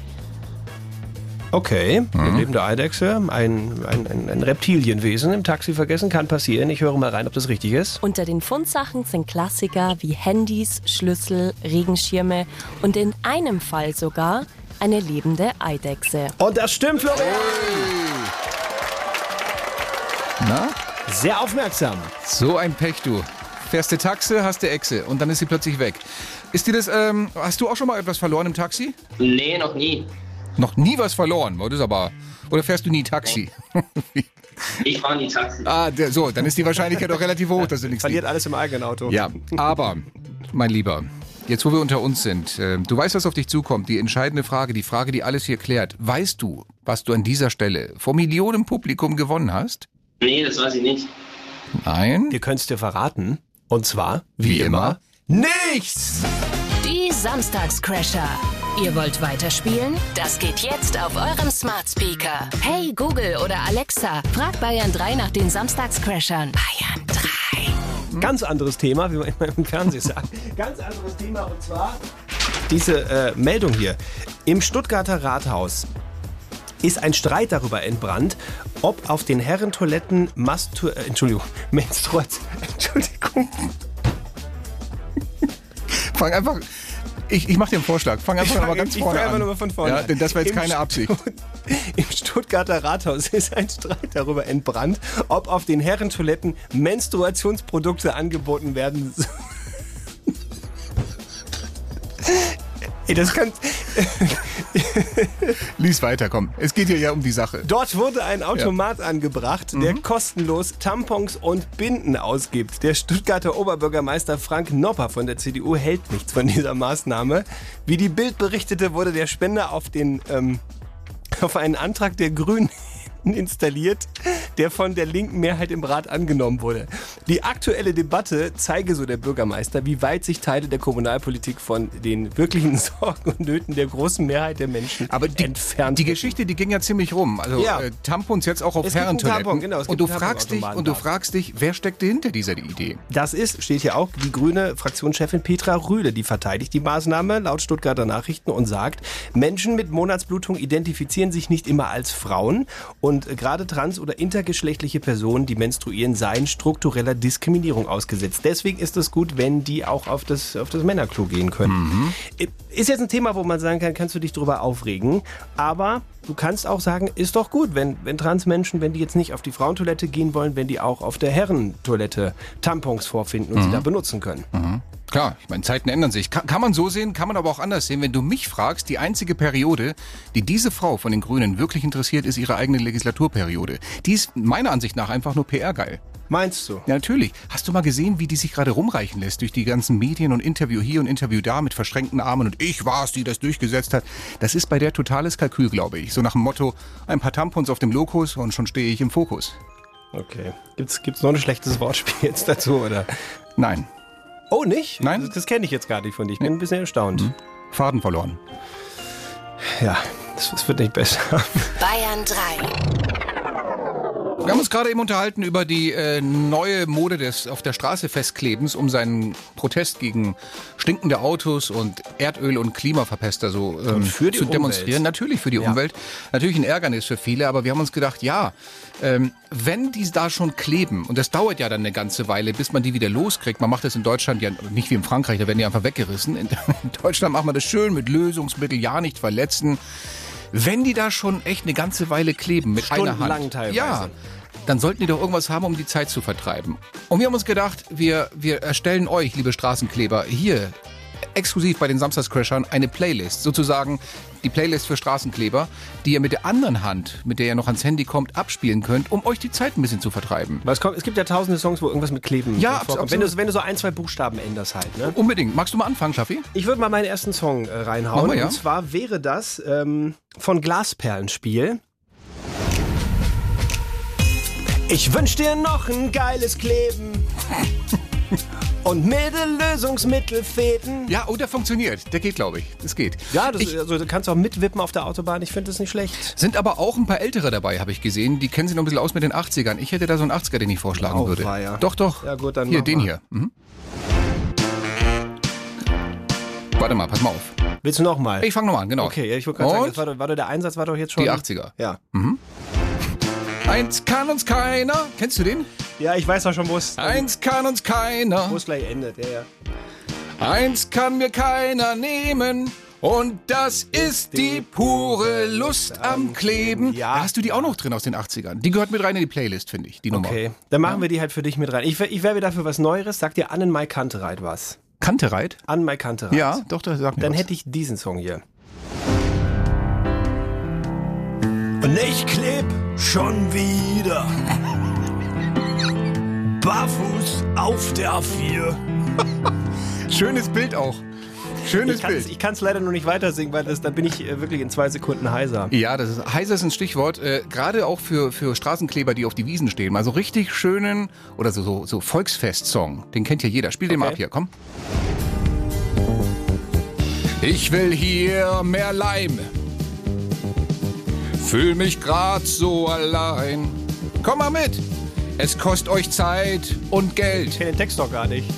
Okay, Mhm. eine lebende Eidechse, ein, ein, ein, ein Reptilienwesen im Taxi vergessen, kann passieren. Ich höre mal rein, ob das richtig ist. Unter den Fundsachen sind Klassiker wie Handys, Schlüssel, Regenschirme und in einem Fall sogar eine lebende Eidechse. Und das stimmt, Florian. Na? Sehr aufmerksam. So ein Pech, du. Fährst du Taxe, hast du Echse und dann ist sie plötzlich weg. Ist dir das, ähm, hast du auch schon mal etwas verloren im Taxi? Nee, noch nie. Noch nie was verloren, das ist aber. Oder fährst du nie Taxi? Ich fahre nie Taxi. ah, der, so, dann ist die Wahrscheinlichkeit doch relativ hoch, dass du nichts Verliert alles im eigenen Auto. Ja, aber, mein Lieber, jetzt wo wir unter uns sind, äh, du weißt, was auf dich zukommt, die entscheidende Frage, die Frage, die alles hier klärt. Weißt du, was du an dieser Stelle vor Millionen Publikum gewonnen hast? Nee, das weiß ich nicht. Nein. Wir können es dir verraten. Und zwar, Wie immer. nichts. Die Samstagscrasher. Ihr wollt weiterspielen? Das geht jetzt auf eurem Smart Speaker. Hey Google oder Alexa, frag Bayern 3 nach den Samstagscrashern. Bayern 3. Ganz anderes Thema, wie man immer im Fernsehen sagt. Ganz anderes Thema und zwar diese äh, Meldung hier. Im Stuttgarter Rathaus ist ein Streit darüber entbrannt, ob auf den Herrentoiletten Mastu äh, Entschuldigung, Menstruation, Entschuldigung, Fang einfach. Ich, ich mach dir einen Vorschlag. Fang einfach Ich fang- ganz ich vorne fang einfach an. noch mal von vorne Ja, denn das war jetzt Im keine Absicht. Im Stuttgarter Rathaus ist ein Streit darüber entbrannt, ob auf den Herrentoiletten Menstruationsprodukte angeboten werden. so- Ey, das kann. Lies weiter, komm. Es geht hier ja um die Sache. Dort wurde ein Automat angebracht, der kostenlos Tampons und Binden ausgibt. Der Stuttgarter Oberbürgermeister Frank Nopper von der CDU hält nichts von dieser Maßnahme. Wie die Bild berichtete, wurde der Spender auf den ähm, auf einen Antrag der Grünen installiert, der von der linken Mehrheit im Rat angenommen wurde. Die aktuelle Debatte zeige, so der Bürgermeister, wie weit sich Teile der Kommunalpolitik von den wirklichen Sorgen und Nöten der großen Mehrheit der Menschen Aber die, entfernt die. Geschichte, die ging ja ziemlich rum. Also Ja. äh, Tampons jetzt auch auf Herrentoiletten. Tampon, genau, und du fragst dich und du fragst dich, wer steckte hinter dieser Idee? Das ist, steht hier auch, die grüne Fraktionschefin Petra Rühle, die verteidigt die Maßnahme laut Stuttgarter Nachrichten und sagt, Menschen mit Monatsblutung identifizieren sich nicht immer als Frauen und äh, gerade trans- oder intergeschlechtliche Personen, die menstruieren, seien struktureller Diskriminierung ausgesetzt. Deswegen ist es gut, wenn die auch auf das, auf das Männerklo gehen können. Äh, Ist jetzt ein Thema, wo man sagen kann, kannst du dich drüber aufregen, aber du kannst auch sagen, ist doch gut, wenn, wenn Transmenschen, wenn die jetzt nicht auf die Frauentoilette gehen wollen, wenn die auch auf der Herrentoilette Tampons vorfinden und sie da benutzen können. Klar, ich meine, Zeiten ändern sich. Kann, kann man so sehen, kann man aber auch anders sehen. Wenn du mich fragst, die einzige Periode, die diese Frau von den Grünen wirklich interessiert, ist ihre eigene Legislaturperiode. Die ist meiner Ansicht nach einfach nur PR-geil. Meinst du? Ja, natürlich. Hast du mal gesehen, wie die sich gerade rumreichen lässt durch die ganzen Medien und Interview hier und Interview da mit verschränkten Armen und ich war's, die das durchgesetzt hat. Das ist bei der totales Kalkül, glaube ich. So nach dem Motto, ein paar Tampons auf dem Lokus und schon stehe ich im Fokus. Okay. Gibt's, gibt's noch ein schlechtes Wortspiel jetzt dazu, oder? Nein. Oh, nicht? Nein. Das, das kenne ich jetzt gar nicht von dir. Ich bin ein bisschen erstaunt. Faden verloren. Ja, das, das wird nicht besser. Bayern 3. Wir haben uns gerade eben unterhalten über die äh, neue Mode des auf der Straße festklebens, um seinen Protest gegen stinkende Autos und Erdöl und Klimaverpester so ähm, für die zu demonstrieren. Umwelt. Natürlich für die Ja. Umwelt. Natürlich ein Ärgernis für viele, aber wir haben uns gedacht, ja, ähm, wenn die da schon kleben, und das dauert ja dann eine ganze Weile, bis man die wieder loskriegt. Man macht das in Deutschland ja nicht wie in Frankreich, da werden die einfach weggerissen. In, in Deutschland macht man das schön mit Lösungsmittel, ja nicht verletzen. Wenn die da schon echt eine ganze Weile kleben mit einer Hand, teilweise. ja, dann sollten die doch irgendwas haben, um die Zeit zu vertreiben. Und wir haben uns gedacht, wir, wir erstellen euch, liebe Straßenkleber, hier exklusiv bei den Samstagscrashern eine Playlist, sozusagen die Playlist für Straßenkleber, die ihr mit der anderen Hand, mit der ihr noch ans Handy kommt, abspielen könnt, um euch die Zeit ein bisschen zu vertreiben. Es, kommt, es gibt ja tausende Songs, wo irgendwas mit Kleben Ja, vorkommt. Wenn du, wenn du so ein, zwei Buchstaben änderst halt, ne? Unbedingt. Magst du mal anfangen, Schaffi? Ich würde mal meinen ersten Song äh, reinhauen. Wir, ja. Und zwar wäre das ähm, von Glasperlenspiel. Ich wünsch dir noch ein geiles Kleben und Mittellösungsmittelfäden. Ja, oh, der funktioniert. Der geht, glaube ich. Das geht. Ja, das, ich, also, du kannst auch mitwippen auf der Autobahn. Ich finde das nicht schlecht. sind aber auch ein paar Ältere dabei, habe ich gesehen. Die kennen sich noch ein bisschen aus mit den 80ern. Ich hätte da so einen 80er, den ich vorschlagen Oh, würde. weia. Doch, doch. Ja, gut, dann Hier, den mal. hier. Mhm. Warte mal, pass mal auf. Willst du noch mal? Ich fange nochmal an, genau. Okay, ja, ich wollte gerade sagen, das war, war der Einsatz war doch jetzt schon. Die 80er. Ja. Eins kann uns keiner. Kennst du den? Ja, ich weiß doch schon, wo es Eins kann uns keiner. wo es gleich endet. Ja, ja. Eins kann mir keiner nehmen. Und das ist die pure Lust am Kleben. Ja. Da hast du die auch noch drin aus den 80ern. Die gehört mit rein in die Playlist, finde ich, die Nummer. Okay, dann machen wir die halt für dich mit rein. Ich, ich werbe dafür was Neueres. Sag dir Annen Mai Kantereit was. Kantereit? An Mai Kantereit. Ja, doch, da sag mir Dann was. hätte ich diesen Song hier. Und ich kleb schon wieder barfuß auf der A4. Schönes Bild auch. Schönes Ich kann's- Bild. ich kann es leider nur nicht weiter singen, weil das, dann bin ich äh, wirklich in zwei Sekunden heiser. Ja, das ist heiser ist ein Stichwort, äh, gerade auch für, für Straßenkleber, die auf die Wiesen stehen. Mal so richtig schönen oder so, so, so Volksfest-Song. Den kennt ja jeder. Spiel den mal ab hier, komm. Ich will hier mehr Leim. Fühl mich grad so allein. Komm mal mit. Es kostet euch Zeit und Geld. Ich kenne den Text doch gar nicht.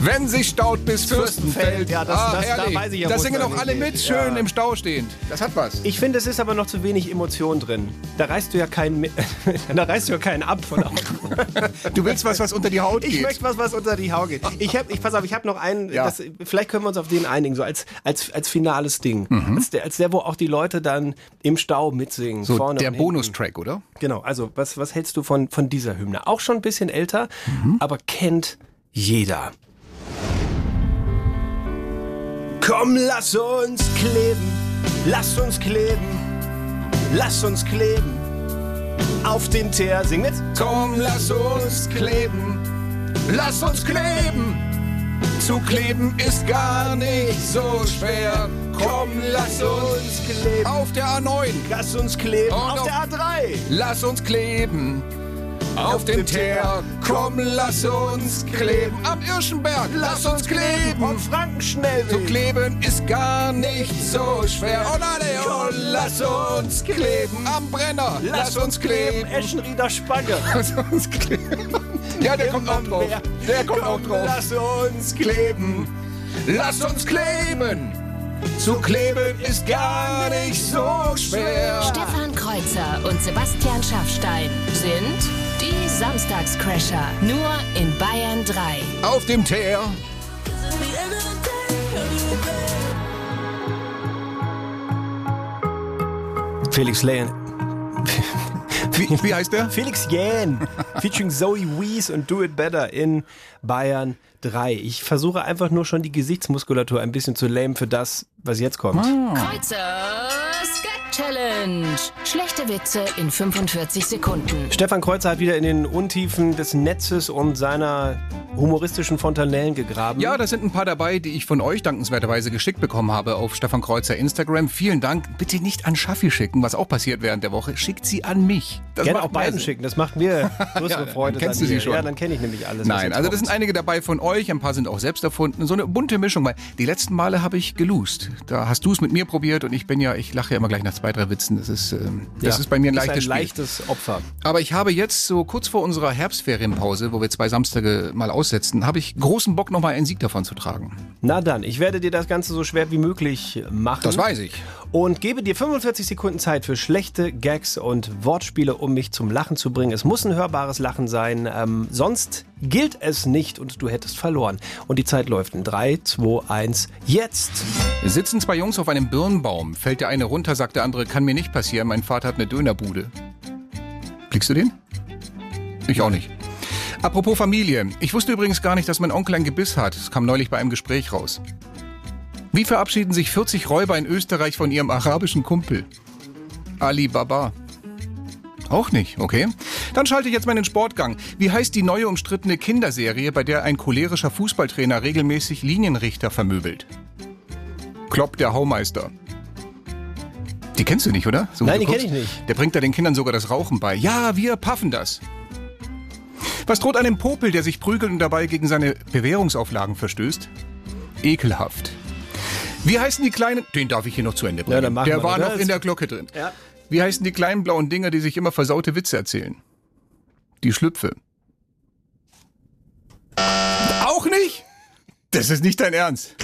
Wenn sich staut bis Fürstenfeld. Ja, das- ah, das- da weiß ich ja, Da wo es singen auch alle mit, schön Ja. im Stau stehend. Das hat was. Ich finde, es ist aber noch zu wenig Emotion drin. Da reißt du ja keinen, da reißt du ja keinen ab von. Du willst was, was unter die Haut Ich geht. möchte was, was unter die Haut geht. Ich hab, ich pass auf, ich habe noch einen. Ja. Das, vielleicht können wir uns auf den einigen, so als als als finales Ding, Mhm. als, der, als der, wo auch die Leute dann im Stau mitsingen. so vorne der. Bonustrack, oder? Genau. Also was was hältst du von von dieser Hymne? Auch schon ein bisschen älter, Mhm. aber kennt jeder. Komm, lass uns kleben, lass uns kleben, lass uns kleben auf den Teer. Sing mit. Komm, lass uns kleben. Lass uns kleben. Zu kleben ist gar nicht so schwer. Komm, lass uns kleben. auf der A9. Lass uns kleben Und auf auf- der A3. Lass uns kleben. Auf dem Teer. Komm, lass uns kleben. Am Irschenberg. Lass uns kleben. Und Frankenschnellweg. Zu kleben ist gar nicht so schwer. Und alle, und lass uns kleben. Am Brenner. Lass uns kleben. Eschenrieder Spange. Lass uns kleben. Ja, der kommt auch drauf. Der kommt auch drauf. Lass uns kleben. Lass uns kleben. Zu kleben ist gar nicht so schwer. Stefan Kreuzer und Sebastian Schaffstein sind die Samstagscrasher. Nur in Bayern 3. Auf dem Teer. Felix Lane. Wie, wie heißt der? Felix Jähn. featuring Zoe Wees und Do It Better in Bayern drei. Ich versuche einfach nur schon die Gesichtsmuskulatur ein bisschen zu lähmen für das, was jetzt kommt. Kreuzers Gag Challenge. Schlechte Witze in 45 Sekunden. Stefan Kreuzer hat wieder in den Untiefen des Netzes und seiner humoristischen Fontanellen gegraben. Ja, da sind ein paar dabei, die ich von euch dankenswerterweise geschickt bekommen habe auf Stefan Kreuzer Instagram. Vielen Dank. Bitte nicht an Schaffi schicken, was auch passiert während der Woche. Schickt sie an mich. Das Gerne auch beiden Sinn. schicken, das macht mir größere Ja, Freude. kennst dann du sie schon. Ja, dann kenne ich nämlich alles. Nein, also das sind einige dabei von euch, ein paar sind auch selbst erfunden. So eine bunte Mischung, weil die letzten Male habe ich geloost. Da hast du es mit mir probiert und ich bin ja, ich lache ja immer gleich nach zwei, drei Witzen. Das ist, ähm, das Ja, ist bei mir ein ist leichtes ein leichtes Opfer. Aber ich habe jetzt so kurz vor unserer Herbstferienpause, wo wir zwei Samstage mal aussetzen, habe ich großen Bock, nochmal einen Sieg davon zu tragen. Na dann, ich werde dir das Ganze so schwer wie möglich machen. Das weiß ich. Und gebe dir 45 Sekunden Zeit für schlechte Gags und Wortspiele, um mich zum Lachen zu bringen. Es muss ein hörbares Lachen sein, ähm, sonst gilt es nicht und du hättest verloren. Und die Zeit läuft in 3, 2, 1, jetzt! Sitzen zwei Jungs auf einem Birnbaum. Fällt der eine runter, sagt der andere, kann mir nicht passieren, mein Vater hat eine Dönerbude. Blickst du den? Ich auch nicht. Apropos Familie. Ich wusste übrigens gar nicht, dass mein Onkel ein Gebiss hat. Das kam neulich bei einem Gespräch raus. Wie verabschieden sich 40 Räuber in Österreich von ihrem arabischen Kumpel? Ali Baba. Auch nicht, okay. Dann schalte ich jetzt meinen Sportgang. Wie heißt die neue umstrittene Kinderserie, bei der ein cholerischer Fußballtrainer regelmäßig Linienrichter vermöbelt? Klopp der Haumeister. Die kennst du nicht, oder? So, Nein, die kenn guckst, ich nicht. Der bringt da den Kindern sogar das Rauchen bei. Ja, wir paffen das. Was droht einem Popel, der sich prügelt und dabei gegen seine Bewährungsauflagen verstößt? Ekelhaft. Wie heißen die kleinen... Den darf ich hier noch zu Ende bringen. Ja, der war noch in der Glocke drin. Ja. Wie heißen die kleinen blauen Dinger, die sich immer versaute Witze erzählen? Die Schlüpfe. Auch nicht? Das ist nicht dein Ernst.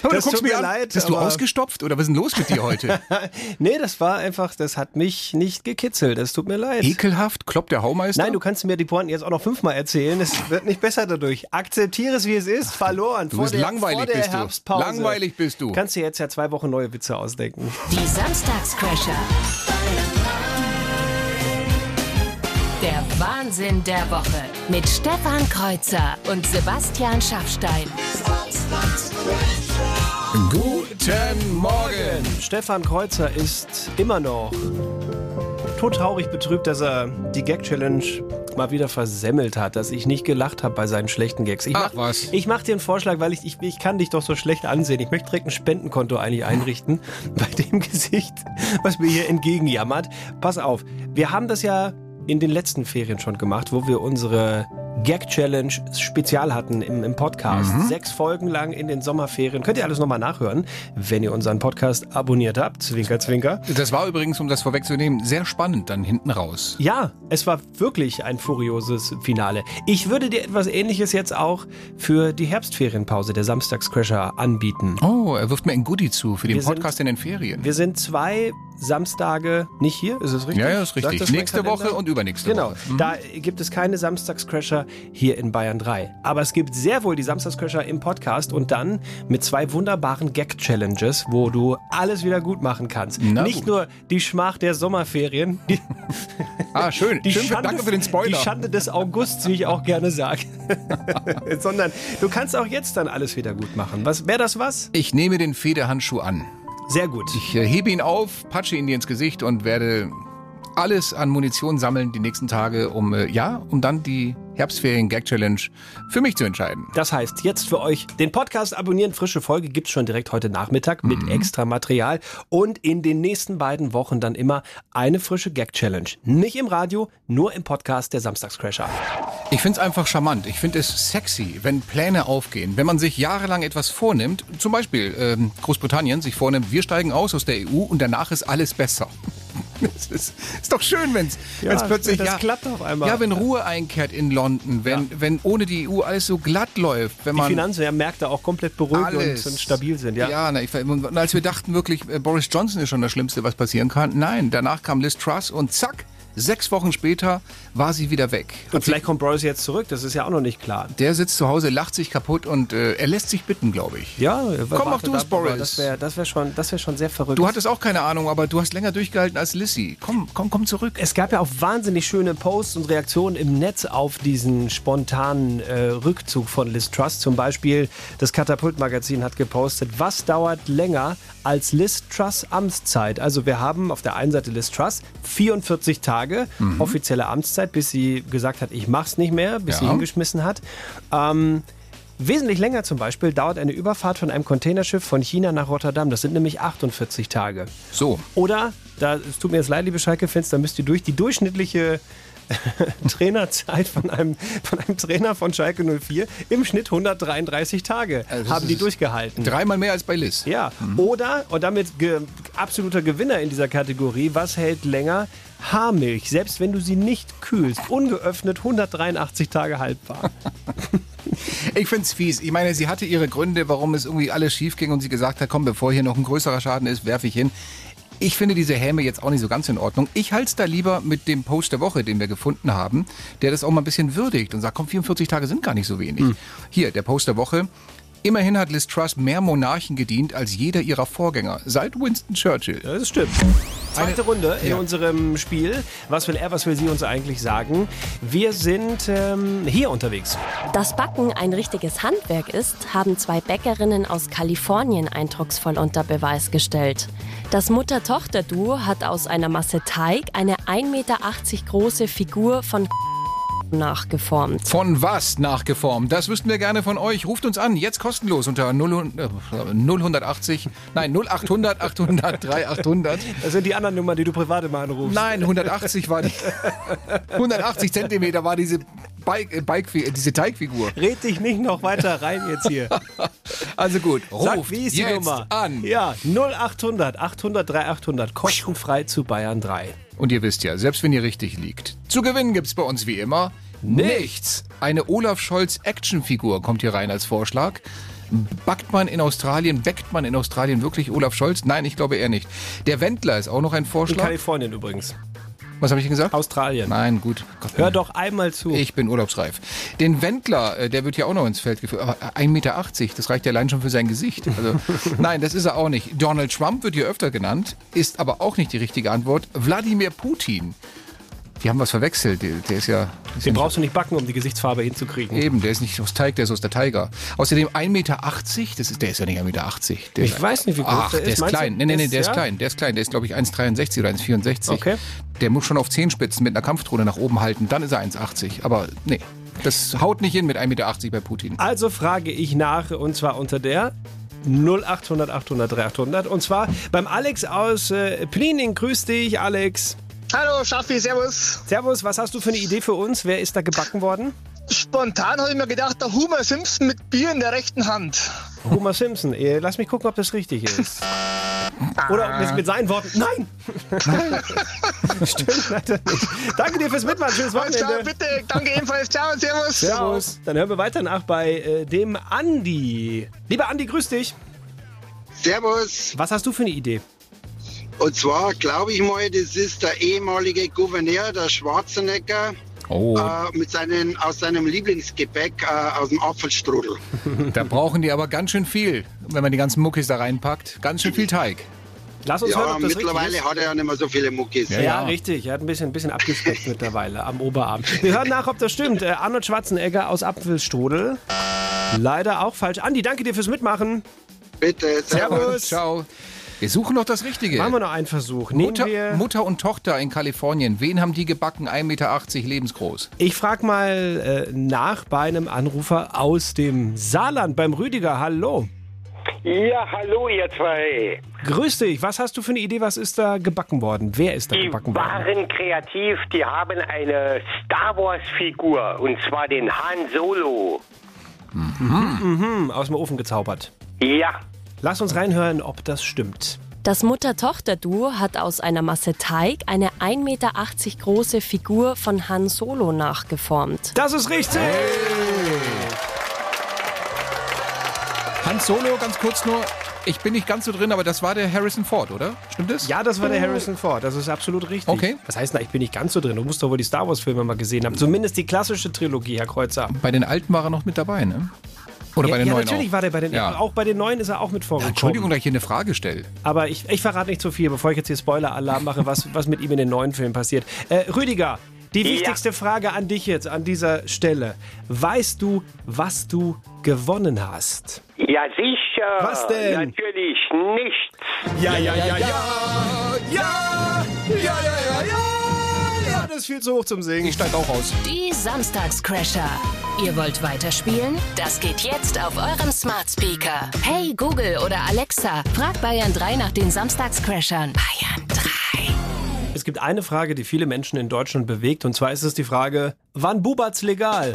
Aber Das du guckst tut mir mir an. leid, Bist du ausgestopft oder was ist denn los mit dir heute? Nee, das war einfach, das hat mich nicht gekitzelt. Es tut mir leid. Ekelhaft? Klopp der Haumeister? Nein, du kannst mir die Pointen jetzt auch noch fünfmal erzählen. Es wird nicht besser dadurch. Akzeptiere es, wie es ist. Verloren. Du vor bist der, langweilig, vor der bist du. Herbstpause. Langweilig bist du. Kannst dir jetzt ja zwei Wochen neue Witze ausdenken. Die Samstagscrasher. Wahnsinn der Woche mit Stefan Kreuzer und Sebastian Schaffstein. Guten Morgen. Stefan Kreuzer ist immer noch todtraurig betrübt, dass er die Gag-Challenge mal wieder versemmelt hat, dass ich nicht gelacht habe bei seinen schlechten Gags. Ich Ach, mach, was. Ich mache dir einen Vorschlag, weil ich, ich, ich kann dich doch so schlecht ansehen. Ich möchte direkt ein Spendenkonto eigentlich einrichten bei dem Gesicht, was mir hier entgegenjammert. Pass auf, wir haben das ja in den letzten Ferien schon gemacht, wo wir unsere Gag-Challenge Spezial hatten im, im Podcast. Mhm. Sechs Folgen lang in den Sommerferien. Könnt ihr alles nochmal nachhören, wenn ihr unseren Podcast abonniert habt. Zwinker, zwinker. Das war übrigens, um das vorwegzunehmen, sehr spannend dann hinten raus. Ja, es war wirklich ein furioses Finale. Ich würde dir etwas ähnliches jetzt auch für die Herbstferienpause der Samstagscrasher anbieten. Oh, er wirft mir ein Goodie zu für den Wir sind- Podcast in den Ferien. Wir sind zwei Samstage nicht hier, ist es richtig? Ja, ja, ist richtig. Nächste? Woche und übernächste Genau, Woche. Mhm. da gibt es keine Samstagscrasher hier in Bayern 3. Aber es gibt sehr wohl die Samstagscrasher im Podcast und dann mit zwei wunderbaren Gag-Challenges, wo du alles wieder gut machen kannst. Na Nicht gut. nur die Schmach der Sommerferien, die, Ah, schön. die, schön Schande, danke für den die Spoiler. Schande des Augusts, wie ich auch gerne sage. Sondern du kannst auch jetzt dann alles wieder gut machen. Was Wäre das was? Ich nehme den Federhandschuh an. Sehr gut. Ich äh, hebe ihn auf, patsche ihn dir ins Gesicht und werde alles an Munition sammeln die nächsten Tage, um äh, ja, um dann die Herbstferien Gag Challenge für mich zu entscheiden. Das heißt, jetzt für euch den Podcast abonnieren. Frische Folge gibt's schon direkt heute Nachmittag mit Mhm. extra Material. Und in den nächsten beiden Wochen dann immer eine frische Gag-Challenge. Nicht im Radio, nur im Podcast der Samstagscrasher. Ich finde es einfach charmant. Ich finde es sexy, wenn Pläne aufgehen. Wenn man sich jahrelang etwas vornimmt, zum Beispiel ähm, Großbritannien sich vornimmt, wir steigen aus aus der EU und danach ist alles besser. Das ist, ist doch schön, wenn es Ja, plötzlich das ja, klappt auf einmal. Ja, wenn Ruhe einkehrt in London, wenn, wenn ohne die EU alles so glatt läuft, wenn Die man Finanzen ja Märkte auch komplett beruhigt und, und stabil sind. Ja. Ja, na, ich, als wir dachten wirklich, äh, Boris Johnson ist schon das Schlimmste, was passieren kann. Nein, danach kam Liz Truss und zack, Sechs Wochen später war sie wieder weg. Und vielleicht kommt Boris jetzt zurück, das ist ja auch noch nicht klar. Der sitzt zu Hause, lacht sich kaputt und äh, er lässt sich bitten, glaube ich. Ja, Komm auch du es, Boris. Das wäre das wär schon, das wär schon sehr verrückt. Du hattest auch keine Ahnung, aber du hast länger durchgehalten als Lissy. Komm, komm, komm zurück. es gab ja auch wahnsinnig schöne Posts und Reaktionen im Netz auf diesen spontanen äh, Rückzug von Liz Truss. Zum Beispiel das Katapult-Magazin hat gepostet, was dauert länger als Liz Truss Amtszeit? Also wir haben auf der einen Seite Liz Truss 44 Tage offizielle Amtszeit, bis sie gesagt hat, ich mach's nicht mehr, bis Ja. sie hingeschmissen hat. Ähm, Wesentlich länger zum Beispiel dauert eine Überfahrt von einem Containerschiff von China nach Rotterdam. Das sind nämlich 48 Tage. So, Oder, da, es tut mir jetzt leid, liebe Schalke-Fans, da müsst ihr durch die durchschnittliche Trainerzeit von einem, von einem Trainer von Schalke 04 im Schnitt 133 Tage Also haben die durchgehalten. dreimal mehr als bei Liz. Ja, oder, und damit ge absoluter Gewinner in dieser Kategorie, was hält länger? Haarmilch, selbst wenn du sie nicht kühlst, ungeöffnet 183 Tage haltbar. Ich find's fies. Ich meine, sie hatte ihre Gründe, warum es irgendwie alles schief ging und sie gesagt hat, komm, bevor hier noch ein größerer Schaden ist, werfe ich hin. Ich finde diese Häme jetzt auch nicht so ganz in Ordnung. Ich halte es da lieber mit dem Post der Woche, den wir gefunden haben, der das auch mal ein bisschen würdigt und sagt, komm, 44 Tage sind gar nicht so wenig. Hier, der Post der Woche. Immerhin hat Liz Truss mehr Monarchen gedient als jeder ihrer Vorgänger, seit Winston Churchill. Ja, das stimmt. Zweite Runde in Ja. unserem Spiel. Was will er, was will sie uns eigentlich sagen? Wir sind ähm, hier unterwegs. Dass Backen ein richtiges Handwerk ist, haben zwei Bäckerinnen aus Kalifornien eindrucksvoll unter Beweis gestellt. Das Mutter-Tochter-Duo hat aus einer Masse Teig eine 1,80 Meter große Figur von nachgeformt. Von was nachgeformt? Das wüssten wir gerne von euch. Ruft uns an, jetzt kostenlos unter 0, äh, 0180, nein 0800 800 3800. Das sind die anderen Nummern, die du privat immer anrufst. Nein, 180 war die. 180 Zentimeter war diese, Bike, äh, Bike, diese Teigfigur. Red dich nicht noch weiter rein jetzt hier. Also gut, Sag, ruft wie ist die jetzt Nummer? an. Ja, 0800 800 3800. Kostenfrei zu Bayern 3. Und ihr wisst ja, selbst wenn ihr richtig liegt, zu gewinnen gibt's bei uns wie immer nichts. Eine Olaf Scholz Actionfigur kommt hier rein als Vorschlag. Backt man in Australien, backt man in Australien wirklich Olaf Scholz? Nein, ich glaube eher nicht. Der Wendler ist auch noch ein In Vorschlag. Kalifornien übrigens. Was habe ich denn gesagt? Australien. Nein, gut. Gott, Hör doch einmal zu. Ich bin urlaubsreif. Den Wendler, äh, der wird ja auch noch ins Feld geführt. Aber 1,80 Meter, das reicht ja allein schon für sein Gesicht. Also, nein, das ist er auch nicht. Donald Trump wird hier öfter genannt, ist aber auch nicht die richtige Antwort. Wladimir Putin. Die haben was verwechselt. Der, der ist ja. Ist ja Den nicht- brauchst du nicht backen, um die Gesichtsfarbe hinzukriegen. Eben, der ist nicht aus Teig, der ist aus der Tiger. Außerdem 1,80 Meter, das ist, der ist ja nicht 1,80 Meter. Der Ich weiß nicht, wie groß Ach, der der ist. ist Meinst du, klein. Nee, nee, nee, der ist ja? klein. Der ist klein. Der ist, glaube ich, 1,63 oder 1,64. Okay. Der muss schon auf Zehenspitzen mit einer Kampfdrohne nach oben halten. Dann ist er 1,80. Aber nee, das haut nicht hin mit 1,80 Meter bei Putin. Also frage ich nach, und zwar unter der 0800 800 3800. Und zwar beim Alex aus äh, Plining. Grüß dich, Alex. Hallo, Schaffi, servus. Servus, was hast du für eine Idee für uns? Wer ist da gebacken worden? Spontan habe ich mir gedacht, der Homer Simpson mit Bier in der rechten Hand. Homer Simpson. Eh, Lass mich gucken, ob das richtig ist. Oder mit, mit seinen Worten. Nein! Stimmt leider nicht. Danke dir fürs Mitmachen. Schönes Alles klar, Wochenende. bitte. Danke ebenfalls. Ciao, servus. Ciao. Dann hören wir weiter nach bei äh, dem Andi. Lieber Andi, grüß dich. Servus. Was hast du für eine Idee? Und zwar glaube ich mal, das ist der ehemalige Gouverneur, der Schwarzenegger, Oh, äh, mit seinen, aus seinem Lieblingsgebäck äh, aus dem Apfelstrudel. da brauchen die aber ganz schön viel, wenn man die ganzen Muckis da reinpackt. Ganz schön viel Teig. Lass uns hören, Ja, ob das mittlerweile richtig ist. hat er ja nicht mehr so viele Muckis. Ja, ja, richtig. Er hat ein bisschen, ein bisschen abgespeckt mittlerweile am Oberarm. Wir hören nach, ob das stimmt. Äh, Arnold Schwarzenegger aus Apfelstrudel. Leider auch falsch. Andi, danke dir fürs Mitmachen. Bitte, Servus. Ciao. Wir suchen noch das Richtige. Machen wir noch einen Versuch. Mutter, wir, Mutter und Tochter in Kalifornien. Wen haben die gebacken? 1,80 Meter lebensgroß. ich frage mal äh, nach bei einem Anrufer aus dem Saarland, beim Rüdiger. Hallo. Ja, hallo ihr zwei. Grüß dich. Was hast du für eine Idee? Was ist da gebacken worden? Wer ist da Die gebacken worden? waren kreativ, die haben eine Star Wars Figur und zwar den Han Solo. Mhm, aus dem Ofen gezaubert. Ja, Lass uns reinhören, ob das stimmt. Das Mutter-Tochter-Duo hat aus einer Masse Teig eine 1,80 Meter große Figur von Han Solo nachgeformt. Das ist richtig. Han Hans Solo, ganz kurz nur. Ich bin nicht ganz so drin, aber das war der Harrison Ford, oder? Stimmt das? Ja, das war der Harrison Ford. Das ist absolut richtig. Okay. Was heißt, na, ich bin nicht ganz so drin. Du musst doch wohl die Star Wars-Filme mal gesehen haben. Zumindest die klassische Trilogie, Herr Kreuzer. Bei den alten war er noch mit dabei, ne? Oder ja, bei den ja, neuen natürlich auch? war der bei den, Ja. auch bei den neuen ist er auch mit vorgekommen. Entschuldigung, dass ich hier eine Frage stelle. Aber ich, ich verrate nicht zu viel, bevor ich jetzt hier Spoiler-Alarm mache, was, was mit ihm in den neuen Filmen passiert. Äh, Rüdiger, die Ja. wichtigste Frage an dich jetzt an dieser Stelle. Weißt du, was du gewonnen hast? Ja, sicher. Was denn? Natürlich nichts. Ja, ja, ja, ja, ja, ja, ja, ja, ja, ja. Ja, das ist viel zu hoch zum Singen. Ich steig auch aus. Die Samstagscrasher. Ihr wollt weiterspielen? Das geht jetzt auf eurem Smart Speaker. Hey Google oder Alexa, frag Bayern 3 nach den Samstagscrashern. Bayern 3. Es gibt eine Frage, die viele Menschen in Deutschland bewegt, und zwar ist es die Frage, wann bubert's legal?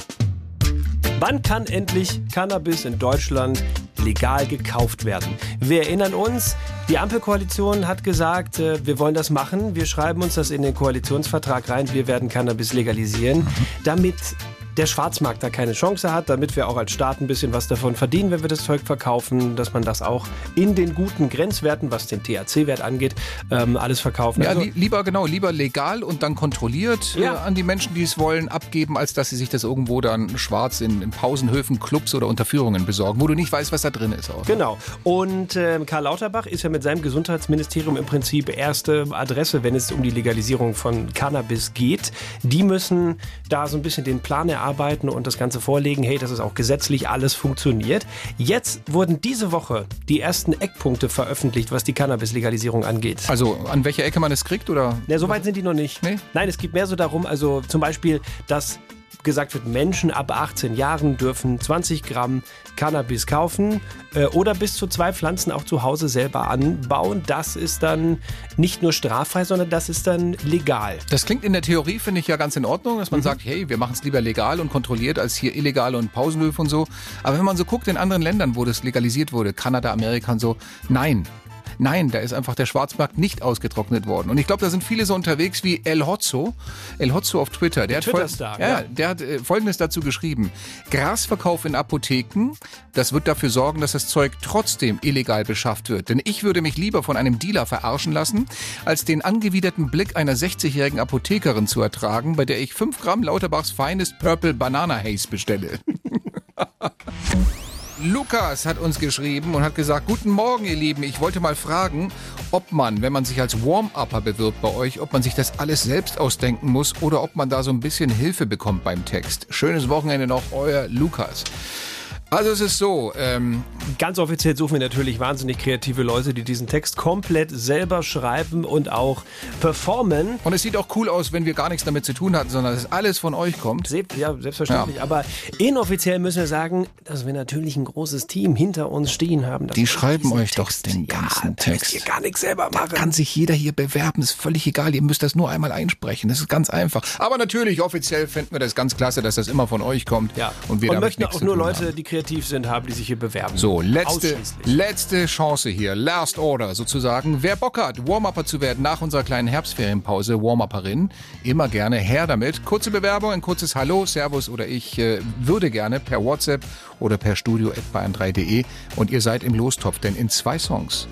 Wann kann endlich Cannabis in Deutschland legal gekauft werden? Wir erinnern uns, die Ampelkoalition hat gesagt, äh, wir wollen das machen, wir schreiben uns das in den Koalitionsvertrag rein, wir werden Cannabis legalisieren, damit der Schwarzmarkt da keine Chance hat, damit wir auch als Staat ein bisschen was davon verdienen, wenn wir das Zeug verkaufen, dass man das auch in den guten Grenzwerten, was den THC-Wert angeht, ähm, alles verkaufen. Ja, Also- li lieber genau, lieber legal und dann kontrolliert Ja. äh, an die Menschen, die es wollen, abgeben, als dass sie sich das irgendwo dann schwarz in, in Pausenhöfen, Clubs oder Unterführungen besorgen, wo du nicht weißt, was da drin ist. Auch. Genau. Und ähm, Karl Lauterbach ist ja mit seinem Gesundheitsministerium im Prinzip erste Adresse, wenn es um die Legalisierung von Cannabis geht. Die müssen da so ein bisschen den Plan erarbeiten und das Ganze vorlegen, hey, dass es auch gesetzlich alles funktioniert. Jetzt wurden diese Woche die ersten Eckpunkte veröffentlicht, was die Cannabis-Legalisierung angeht. Also an welcher Ecke man es kriegt oder? Ja, so weit sind die noch nicht. Nein, es geht mehr so darum, also zum Beispiel, dass gesagt wird, Menschen ab 18 Jahren dürfen 20 Gramm Cannabis kaufen äh, oder bis zu zwei Pflanzen auch zu Hause selber anbauen. Das ist dann nicht nur straffrei, sondern das ist dann legal. Das klingt in der Theorie, finde ich, ja ganz in Ordnung, dass man Mhm. sagt, hey, wir machen es lieber legal und kontrolliert als hier illegal und Pausenhöfe und so. Aber wenn man so guckt in anderen Ländern, wo das legalisiert wurde, Kanada, Amerika und so, nein. Nein, da ist einfach der Schwarzmarkt nicht ausgetrocknet worden. Und ich glaube, da sind viele so unterwegs wie El Hotzo. El Hotzo auf Twitter. Der hat, fol- Twitter-Star, ja, ja. der hat äh, Folgendes dazu geschrieben. Grasverkauf in Apotheken, das wird dafür sorgen, dass das Zeug trotzdem illegal beschafft wird. Denn ich würde mich lieber von einem Dealer verarschen lassen, als den angewiderten Blick einer 60-jährigen Apothekerin zu ertragen, bei der ich 5 Gramm Lauterbachs feines Purple Banana Haze bestelle. Lukas hat uns geschrieben und hat gesagt, guten Morgen ihr Lieben, ich wollte mal fragen, ob man, wenn man sich als Warm-Upper bewirbt bei euch, ob man sich das alles selbst ausdenken muss oder ob man da so ein bisschen Hilfe bekommt beim Text. Schönes Wochenende noch, euer Lukas. Also es ist so, ähm, Ganz offiziell suchen wir natürlich wahnsinnig kreative Leute, die diesen Text komplett selber schreiben und auch performen. und es sieht auch cool aus, wenn wir gar nichts damit zu tun hatten, sondern dass alles von euch kommt. Se- Ja, selbstverständlich. Aber inoffiziell müssen wir sagen, dass wir natürlich ein großes Team hinter uns stehen haben. Die schreiben euch doch Text- den ja, ganzen da müsst Text. ihr gar nichts selber Da machen. kann sich jeder hier bewerben, ist völlig egal. Ihr müsst das nur einmal einsprechen. Das ist ganz einfach. Aber natürlich, offiziell finden wir das ganz klasse, dass das immer von euch kommt. Ja. Und wir und möchten auch nur Leute, haben. die kreativ sind, haben, die sich hier bewerben. So, letzte, letzte Chance hier. Last Order sozusagen. Wer Bock hat, Warm-Upper zu werden nach unserer kleinen Herbstferienpause, Warm-Upperin, immer gerne her damit. Kurze Bewerbung, ein kurzes Hallo, Servus oder ich äh, würde gerne per WhatsApp oder per studio.bayern3.de und ihr seid im Lostopf, denn in zwei Songs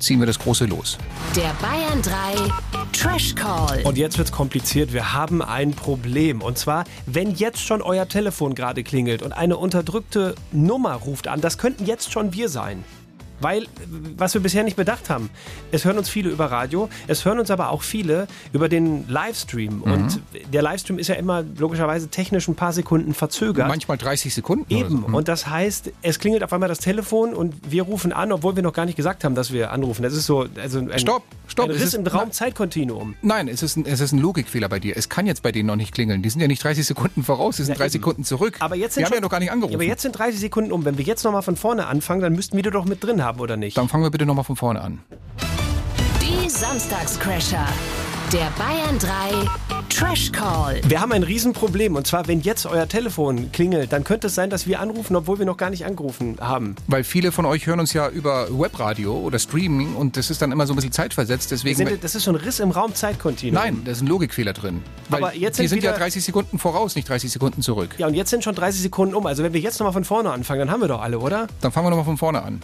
ziehen wir das große Los. Der Bayern 3 Trash Call. Und jetzt wird's kompliziert. Wir haben ein Problem. Und zwar, wenn jetzt schon euer Telefon gerade klingelt und eine unterdrückte Nummer ruft an, das könnten jetzt schon wir sein. Weil, was wir bisher nicht bedacht haben, es hören uns viele über Radio, es hören uns aber auch viele über den Livestream. Und der Livestream ist ja immer logischerweise technisch ein paar Sekunden verzögert. Manchmal 30 Sekunden. Eben. so. Hm. Und das heißt, es klingelt auf einmal das Telefon und wir rufen an, obwohl wir noch gar nicht gesagt haben, dass wir anrufen. Das ist so also ein, Stopp, stopp, ein Riss ist- im Raumzeitkontinuum. Nein, es ist, ein, es ist ein Logikfehler bei dir. Es kann jetzt bei denen noch nicht klingeln. Die sind ja nicht 30 Sekunden voraus, die sind Ja, 3 eben. Sekunden zurück. Aber jetzt sind wir haben schon- ja noch gar nicht angerufen. Aber jetzt sind 30 Sekunden um. Wenn wir jetzt nochmal von vorne anfangen, dann müssten wir die doch mit drin haben, oder nicht? Dann fangen wir bitte nochmal von vorne an. Die Samstagscrasher. Der Bayern 3 Trash Call. Wir haben ein Riesenproblem und zwar, wenn jetzt euer Telefon klingelt, dann könnte es sein, dass wir anrufen, obwohl wir noch gar nicht angerufen haben. Weil viele von euch hören uns ja über Webradio oder Streaming und das ist dann immer so ein bisschen zeitversetzt. Deswegen. sind, das ist so ein Riss im Raum-Zeit-Kontinuum. Nein, da ist ein Logikfehler drin. Weil Aber jetzt die sind sind ja wieder- 30 Sekunden voraus, nicht 30 Sekunden zurück. Ja, und jetzt sind schon 30 Sekunden um. Also wenn wir jetzt nochmal von vorne anfangen, dann haben wir doch alle, oder? Dann fangen wir nochmal von vorne an.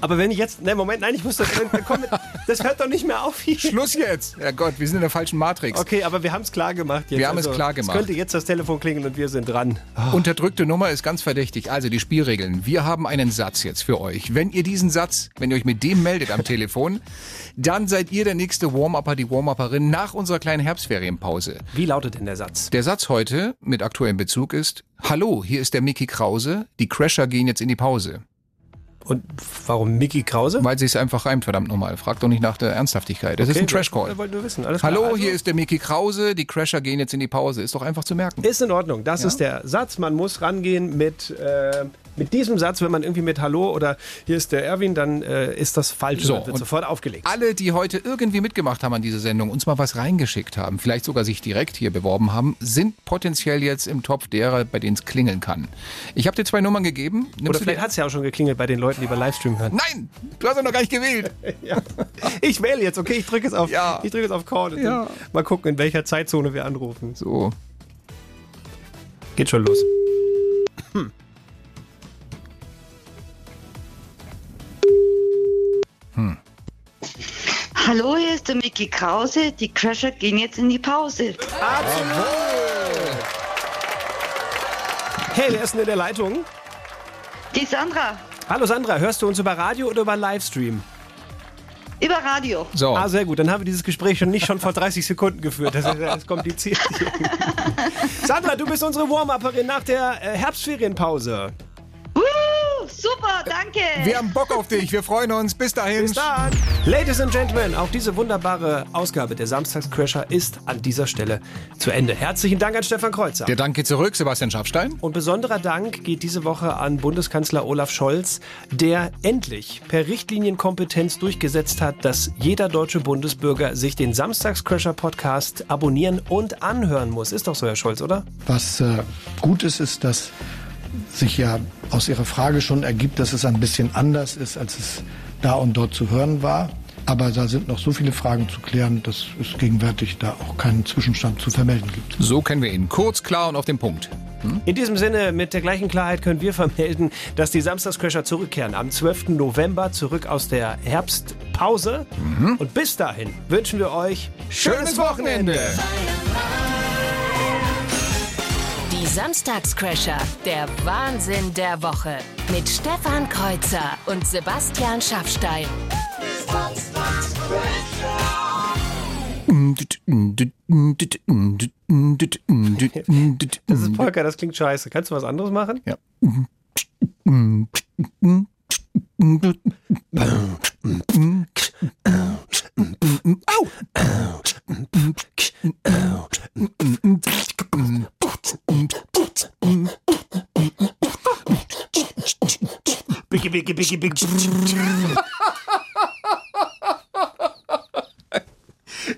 Aber wenn ich jetzt. Ne, Moment, nein, ich muss das. komm, das hört doch nicht mehr auf hier. Schluss jetzt! Ja Gott, wir sind in der falschen Matrix. Okay, aber wir haben es klar gemacht jetzt. Also, Wir haben es klar gemacht. Es könnte jetzt das Telefon klingeln und wir sind dran. Unterdrückte Nummer ist ganz verdächtig. Also die Spielregeln. Wir haben einen Satz jetzt für euch. Wenn ihr diesen Satz, wenn ihr euch mit dem meldet am Telefon, dann seid ihr der nächste Warm-Upper, die Warm-Upperin nach unserer kleinen Herbstferienpause. Wie lautet denn der Satz? Der Satz heute mit aktuellem Bezug ist, Hallo, hier ist der Mickey Krause. Die Crasher gehen jetzt in die Pause. Und warum Mickey Krause? Weil sie es einfach reimt, verdammt nochmal. Fragt doch nicht nach der Ernsthaftigkeit. Das ist ein Trash-Call. Wollten wissen. Alles klar. Hallo, Also- hier ist der Mickey Krause. Die Crasher gehen jetzt in die Pause. Ist doch einfach zu merken. Ist in Ordnung. Das Ja? ist der Satz. Man muss rangehen mit, äh, mit diesem Satz. Wenn man irgendwie mit Hallo oder hier ist der Erwin, dann äh, ist das falsch. So, und wird und sofort aufgelegt. Alle, die heute irgendwie mitgemacht haben an dieser Sendung, uns mal was reingeschickt haben, vielleicht sogar sich direkt hier beworben haben, sind potenziell jetzt im Topf derer, bei denen es klingeln kann. Ich habe dir zwei Nummern gegeben. Nimmst Oder vielleicht hat es ja auch schon geklingelt bei den Leuten, die bei Livestream hören. Nein, du hast doch noch gar nicht gewählt. Ich wähle jetzt, okay? Ich drücke jetzt auf, Ja. ich drücke jetzt auf Call. und Ja. Mal gucken, in welcher Zeitzone wir anrufen. So. Geht schon los. Hm. Hallo, hier ist der Mickey Krause. Die Crasher gehen jetzt in die Pause. Hey, wer ist denn in der Leitung? Die Sandra, Hallo Sandra, hörst du uns über Radio oder über Livestream? über Radio. So. Ah, sehr gut. Dann haben wir dieses Gespräch schon nicht schon vor 30 Sekunden geführt. Das ist, das ist kompliziert. Sandra, du bist unsere Warm-Upperin nach der äh, Herbstferienpause. Super, danke. Wir haben Bock auf dich. Wir freuen uns. Bis dahin. Bis dann. Ladies and Gentlemen, auch diese wunderbare Ausgabe der Samstagscrasher ist an dieser Stelle zu Ende. Herzlichen Dank an Stefan Kreuzer. Der Dank geht zurück, Sebastian Schaffstein. Und besonderer Dank geht diese Woche an Bundeskanzler Olaf Scholz, der endlich per Richtlinienkompetenz durchgesetzt hat, dass jeder deutsche Bundesbürger sich den Samstagscrasher Podcast abonnieren und anhören muss. Ist doch so, Herr Scholz, oder? Was äh, gut ist, ist, dass sich ja aus Ihrer Frage schon ergibt, dass es ein bisschen anders ist, als es da und dort zu hören war. Aber da sind noch so viele Fragen zu klären, dass es gegenwärtig da auch keinen Zwischenstand zu vermelden gibt. So kennen wir ihn. Kurz, klar und auf den Punkt. In diesem Sinne, mit der gleichen Klarheit können wir vermelden, dass die Samstagscrasher zurückkehren am 12. November zurück aus der Herbstpause. Und bis dahin wünschen wir euch schönes, Wochenende. Die Samstagscrasher, der Wahnsinn der Woche. Mit Stefan Kreuzer und Sebastian Schaffstein. Das ist Polka, das klingt scheiße. Kannst du was anderes machen? Ja. Biggie, biggie, biggie, biggie.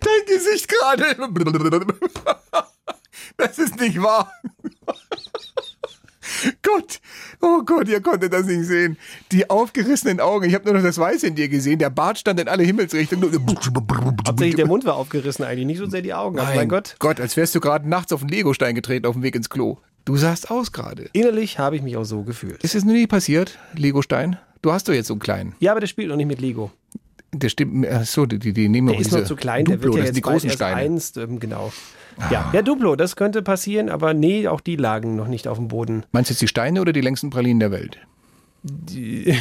Dein Gesicht gerade. Das ist nicht wahr. Gott, oh Gott, ihr konntet das nicht sehen. Die aufgerissenen Augen, ich habe nur noch das Weiße in dir gesehen. Der Bart stand in alle Himmelsrichtungen. Hauptsächlich der Mund war aufgerissen eigentlich, nicht so sehr die Augen. Aber mein Gott, Gott, als wärst du gerade nachts auf den Legostein getreten auf dem Weg ins Klo. Du sahst aus gerade. innerlich habe ich mich auch so gefühlt. Ist es noch nie passiert, Legostein? Du hast doch jetzt so einen kleinen. Ja, aber der spielt noch nicht mit Lego. Der stimmt, ach so, die, die, die nehmen Der ist noch zu klein, der Duplo, wird ja jetzt die großen Steine. einst, ähm, genau. Ja. ja, Duplo, das könnte passieren, aber nee, auch die lagen noch nicht auf dem Boden. Meinst du jetzt die Steine oder die längsten Pralinen der Welt? Die,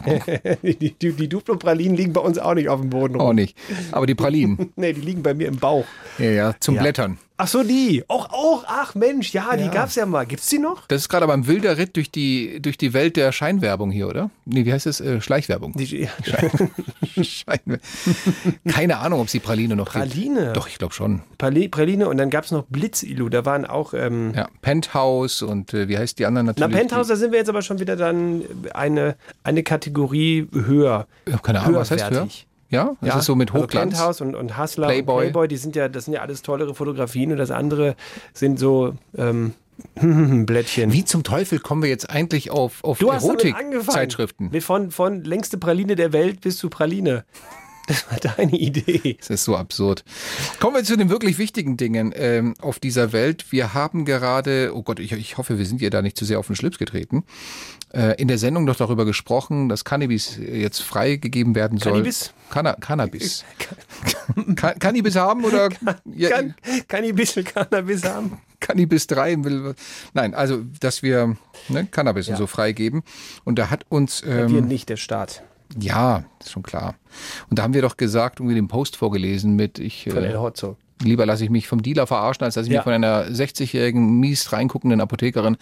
die, die, die Duplo-Pralinen liegen bei uns auch nicht auf dem Boden rum. Auch nicht. Aber die Pralinen. Nee, die liegen bei mir im Bauch. ja, ja, zum Ja. Blättern. Ach so, die. Auch, auch, ach Mensch, ja, die Ja. gab's ja mal. Gibt's die noch? Das ist gerade aber ein wilder Ritt durch die, durch die Welt der Scheinwerbung hier, oder? Nee, wie heißt es? Äh, Schleichwerbung. Die, ja. Scheinwe- Keine Ahnung, ob es die Praline noch Praline? gibt. Doch, ich glaube schon. Prali- Praline und dann gab's noch Blitzilu. Da waren auch. Ähm, Ja, Penthouse und äh, wie heißt die anderen Na, natürlich? Penthouse, da sind wir jetzt aber schon wieder dann eine, eine Kategorie höher. Die, ich hab keine Ahnung, was heißt höher? Ja, das ist so mit also Hochglanz. Penthouse und, und Hustler Playboy. und Playboy, die sind ja, das sind ja alles tollere Fotografien und das andere sind so ähm, Blättchen. Wie zum Teufel kommen wir jetzt eigentlich auf, auf. Erotik-Zeitschriften? Von, von längste Praline der Welt bis zu Praline. Das war deine Idee. Das ist so absurd. Kommen wir zu den wirklich wichtigen Dingen ähm, auf dieser Welt. Wir haben gerade, oh Gott, ich, ich hoffe, wir sind ihr da nicht zu sehr auf den Schlips getreten, äh, in der Sendung doch darüber gesprochen, dass Cannabis jetzt freigegeben werden soll. Cannabis? Canna Cannabis. Kann, Cannabis haben oder? Kann, ein bisschen Cannabis haben? Cannabis 3 will. Nein, also, dass wir ne, Cannabis Ja. und so freigeben. Und da hat uns. Wir Ähm, nicht, der Staat. ja, ist schon klar. Und da haben wir doch gesagt, irgendwie den Post vorgelesen mit, ich. Von äh, El Hotzo. Lieber lasse ich mich vom Dealer verarschen, als dass ich Ja. mich von einer 60-jährigen, mies reinguckenden Apothekerin.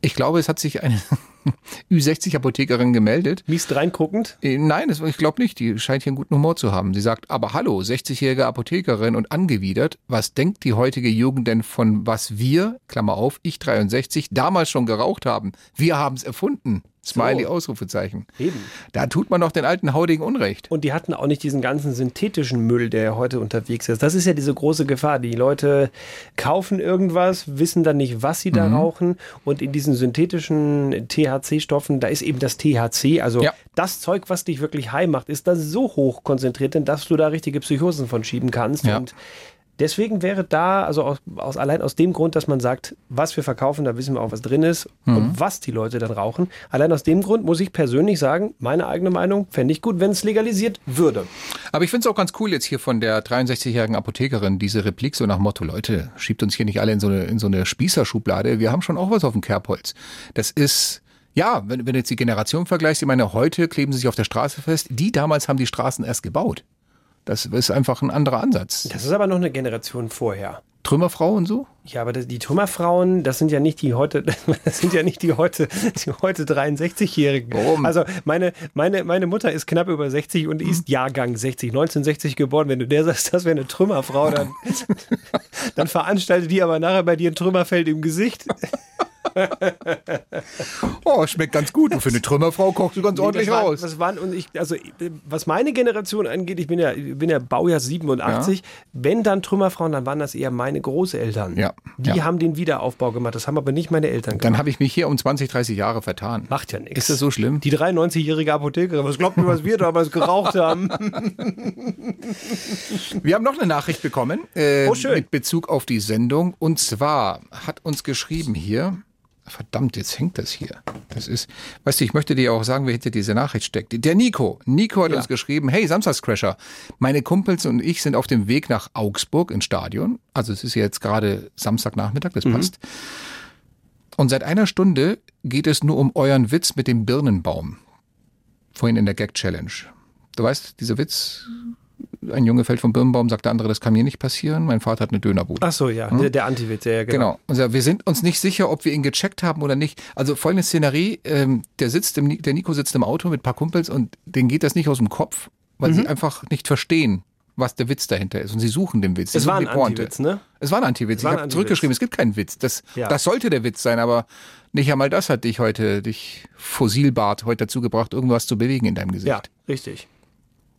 Ich glaube, es hat sich eine Ü60-Apothekerin gemeldet. Mies reinguckend? Äh, Nein, das, ich glaube nicht. Die scheint hier einen guten Humor zu haben. Sie sagt, aber hallo, 60-jährige Apothekerin und angewidert, was denkt die heutige Jugend denn von was wir, Klammer auf, ich 63, damals schon geraucht haben? Wir haben es erfunden. Smiley, So. Ausrufezeichen. Eben. Da tut man doch den alten Haudigen Unrecht. Und die hatten auch nicht diesen ganzen synthetischen Müll, der heute unterwegs ist. Das ist ja diese große Gefahr. Die Leute kaufen irgendwas, wissen dann nicht, was sie da Mhm. rauchen. Und in diesen synthetischen THC-Stoffen, da ist eben das THC, also Ja. das Zeug, was dich wirklich high macht, ist da so hoch konzentriert, denn dass du da richtige Psychosen von schieben kannst. Ja. Und Deswegen wäre da, also aus, aus, allein aus dem Grund, dass man sagt, was wir verkaufen, da wissen wir auch, was drin ist Mhm. und was die Leute dann rauchen. Allein aus dem Grund muss ich persönlich sagen, meine eigene Meinung, fände ich gut, wenn es legalisiert würde. Aber ich finde es auch ganz cool jetzt hier von der 63-jährigen Apothekerin, diese Replik so nach Motto, Leute, schiebt uns hier nicht alle in so eine, in so eine Spießerschublade. Wir haben schon auch was auf dem Kerbholz. Das ist, ja, wenn, wenn du jetzt die Generation vergleichst, ich meine, heute kleben sie sich auf der Straße fest. Die damals haben die Straßen erst gebaut. Das ist einfach ein anderer Ansatz. Das ist aber noch eine Generation vorher. Trümmerfrau und so? Ja, aber die Trümmerfrauen, das sind ja nicht die heute, das sind ja nicht die heute, die heute 63-Jährigen. Warum? Also meine, meine, meine Mutter ist knapp über 60 und ist Jahrgang 60, 1960 geboren. Wenn du der sagst, das wäre eine Trümmerfrau, dann, dann veranstaltet die aber nachher bei dir ein Trümmerfeld im Gesicht. Oh, schmeckt ganz gut. Und für eine Trümmerfrau kochst du ganz Nee, ordentlich das waren, raus. Das waren, und ich, also, was meine Generation angeht, ich bin ja, ich bin ja Baujahr 87, wenn dann Trümmerfrauen, dann waren das eher meine Großeltern. Ja, Die ja. haben den Wiederaufbau gemacht, das haben aber nicht meine Eltern gemacht. Dann habe ich mich hier um 20, 30 Jahre vertan. Macht ja nichts. Ist das so schlimm? Die 93-jährige Apothekerin, was glaubt ihr, was wir damals geraucht haben? Wir haben noch eine Nachricht bekommen äh, Oh, schön. mit Bezug auf die Sendung. Und zwar hat uns geschrieben hier, verdammt, jetzt hängt das hier. Das ist, weißt du, ich möchte dir auch sagen, wer hinter dieser Nachricht steckt. Der Nico. Nico hat Ja. uns geschrieben, hey, Samstagscrasher, meine Kumpels und ich sind auf dem Weg nach Augsburg ins Stadion. Also es ist jetzt gerade Samstagnachmittag, das passt. Und seit einer Stunde geht es nur um euren Witz mit dem Birnenbaum. Vorhin in der Gag-Challenge. Du weißt, dieser Witz, ein Junge fällt vom Birnenbaum, sagt der andere, das kann mir nicht passieren. Mein Vater hat eine Dönerbude. Ach so, ja, Hm? der, der Antiwitz, ja, genau. Genau. Also wir sind uns nicht sicher, ob wir ihn gecheckt haben oder nicht. Also folgende Szenerie, ähm, der sitzt im, der Nico sitzt im Auto mit ein paar Kumpels und denen geht das nicht aus dem Kopf, weil Mhm. sie einfach nicht verstehen, was der Witz dahinter ist. Und sie suchen den Witz. Es war ein. Antiwitz, ne? Es war ein Antiwitz. Ich habe zurückgeschrieben, es gibt keinen Witz. Das, Ja. das sollte der Witz sein, aber nicht einmal das hat dich heute, dich Fossilbart heute dazu gebracht, irgendwas zu bewegen in deinem Gesicht. Ja, richtig.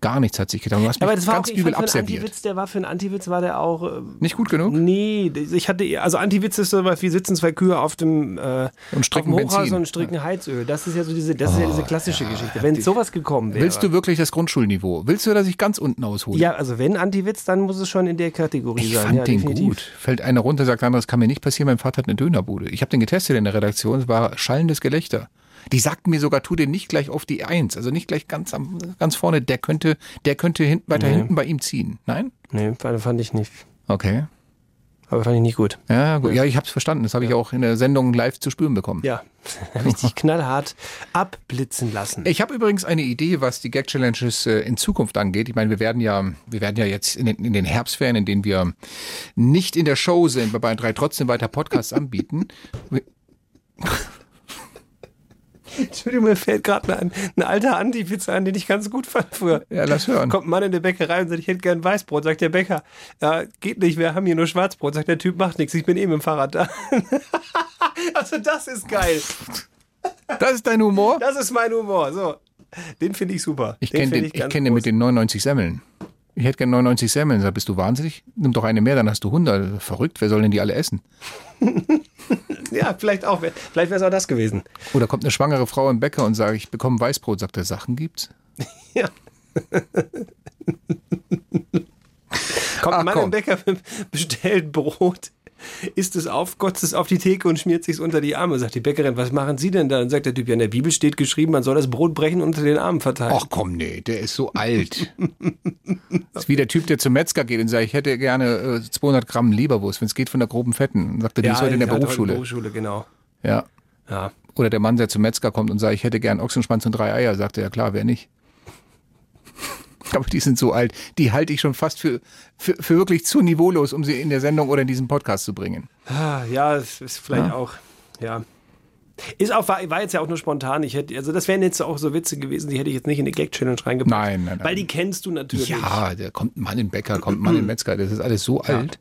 Gar nichts hat sich getan. Du hast mich Aber das war ganz auch, ich übel abserviert. Antiwitz, der war für einen Antiwitz, war der auch. äh, Nicht gut genug? Nee, ich hatte, also Antiwitz ist so was, wir sitzen zwei Kühe auf dem, äh, Und stricken auf dem Hochhaus und stricken Heizöl. Das ist ja so diese, das ist ja diese klassische Geschichte. Wenn sowas gekommen wäre. Willst du wirklich das Grundschulniveau? Willst du, dass ich ganz unten aushole? Ja, also wenn Antiwitz, dann muss es schon in der Kategorie Ich sein. fand ja, den definitiv. gut. Fällt einer runter, sagt der andere, das kann mir nicht passieren, mein Vater hat eine Dönerbude. Ich habe den getestet in der Redaktion, es war schallendes Gelächter. Die sagten mir sogar, tu den nicht gleich auf die Eins, also nicht gleich ganz am, ganz vorne, der könnte, der könnte hin, weiter Nee. hinten bei ihm ziehen. Nein? Nee, fand fand ich nicht. Okay. Aber fand ich nicht gut. Ja, gut. Ja, ich habe es verstanden. Das habe ich auch in der Sendung live zu spüren bekommen. Ja, richtig knallhart abblitzen lassen. Ich habe übrigens eine Idee, was die Gag Challenges äh, in Zukunft angeht. Ich meine, wir werden ja, wir werden ja jetzt in den, in den Herbstferien, in denen wir nicht in der Show sind, bei Bayern 3 trotzdem weiter Podcasts anbieten. Entschuldigung, mir fällt gerade ein, ein alter Antiwitz ein, den ich ganz gut fand früher. Ja, lass hören. Kommt ein Mann in die Bäckerei und sagt, ich hätte gern Weißbrot. Sagt der Bäcker, ja, geht nicht, wir haben hier nur Schwarzbrot. Sagt der Typ, macht nichts, ich bin eh mit dem Fahrrad da. also das ist geil. Das ist dein Humor? Das ist mein Humor. So. Den finde ich super. Ich kenne den, ich ganz kenn den mit den 99 Semmeln. Ich hätte gerne 99 Semmeln. Sag, bist du wahnsinnig? Nimm doch eine mehr, dann hast du 100. Verrückt, wer soll denn die alle essen? Ja, vielleicht auch. Vielleicht wäre es auch das gewesen. Oder kommt eine schwangere Frau im Bäcker und sagt, ich bekomme Weißbrot. Sagt er, Sachen gibt's? Ja. Kommt Ach, ein Mann komm. im Bäcker, bestellt Brot, isst es auf, kotzt es auf die Theke und schmiert sich's unter die Arme. Sagt die Bäckerin, was machen Sie denn da? Und sagt der Typ, ja, in der Bibel steht geschrieben, man soll das Brot brechen und unter den Armen verteilen. Ach komm, nee, der ist so alt. das ist wie der Typ, der zum Metzger geht und sagt, ich hätte gerne äh, 200 Gramm Leberwurst, wenn es geht von der groben Fetten. Dann sagt er, die ist heute in der hat heute Berufsschule. Berufsschule, genau. Ja. Ja. Oder der Mann, der zum Metzger kommt und sagt, ich hätte gern Ochsenschwanz und drei Eier, sagt er, ja klar, wer nicht. Aber die sind so alt, die halte ich schon fast für, für, für wirklich zu niveaulos, um sie in der Sendung oder in diesem Podcast zu bringen. Ah, ja, es ist vielleicht Ja. auch, ja. Ist auch, war, war jetzt ja auch nur spontan. Ich hätte, also das wären jetzt auch so Witze gewesen, die hätte ich jetzt nicht in die Gag-Challenge reingebracht. Nein, nein, nein. Weil die kennst du natürlich. Ja, da kommt ein Mann in Bäcker, kommt ein Mann in Metzger, das ist alles so alt.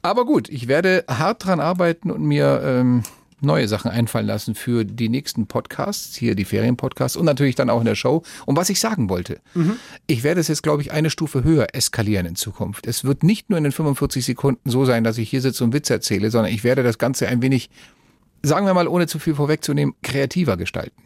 Aber gut, ich werde hart dran arbeiten und mir ähm, neue Sachen einfallen lassen für die nächsten Podcasts, hier die Ferienpodcasts und natürlich dann auch in der Show. Und was ich sagen wollte, ich werde es jetzt, glaube ich, eine Stufe höher eskalieren in Zukunft. Es wird nicht nur in den 45 Sekunden so sein, dass ich hier sitze und Witze erzähle, sondern ich werde das Ganze ein wenig, sagen wir mal, ohne zu viel vorwegzunehmen, kreativer gestalten.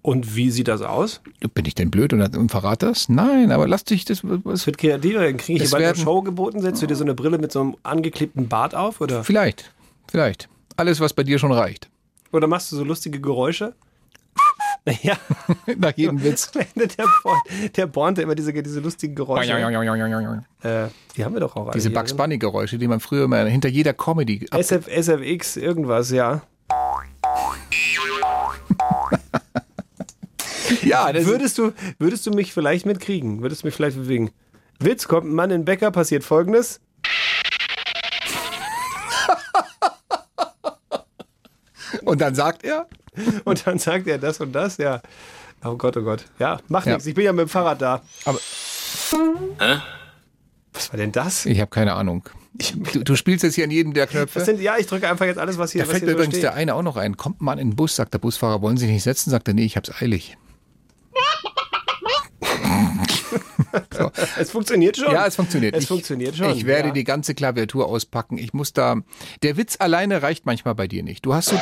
Und wie sieht das aus? Bin ich denn blöd und, und verrate das? Nein, aber lass dich das. Es wird kreativer, dann kriege ich hier eine werden- Show geboten, setzt du dir so eine Brille mit so einem angeklebten Bart auf, oder? Vielleicht, vielleicht. Alles, was bei dir schon reicht. Oder machst du so lustige Geräusche? Ja. Nach jedem Witz. der, Born, der Bornte immer diese, diese lustigen Geräusche. Äh, die haben wir doch auch alle. Diese Bugs? Bunny Geräusche, die man früher immer hinter jeder Comedy. SF, SFX, irgendwas, ja. ja, würdest du, würdest du mich vielleicht mitkriegen? Würdest du mich vielleicht bewegen? Witz, kommt ein Mann in den Bäcker, passiert folgendes. Und dann sagt er? Und dann sagt er das und das, ja. Oh Gott, oh Gott. Ja, macht Ja. nichts. Ich bin ja mit dem Fahrrad da. Aber Was war denn das? ich habe keine Ahnung. Du, du spielst jetzt hier an jedem der Knöpfe. Das sind, ja, ich drücke einfach jetzt alles, was hier, da was fällt hier so übrigens der eine auch noch ein. Kommt mal in den Bus, sagt der Busfahrer, wollen Sie nicht setzen? Sagt er, nee, ich hab's eilig. So. Es funktioniert schon. Ja, es funktioniert. Es ich, funktioniert schon. Ich werde ja. die ganze Klaviatur auspacken. Ich muss da. Der Witz alleine reicht manchmal bei dir nicht. Du hast so.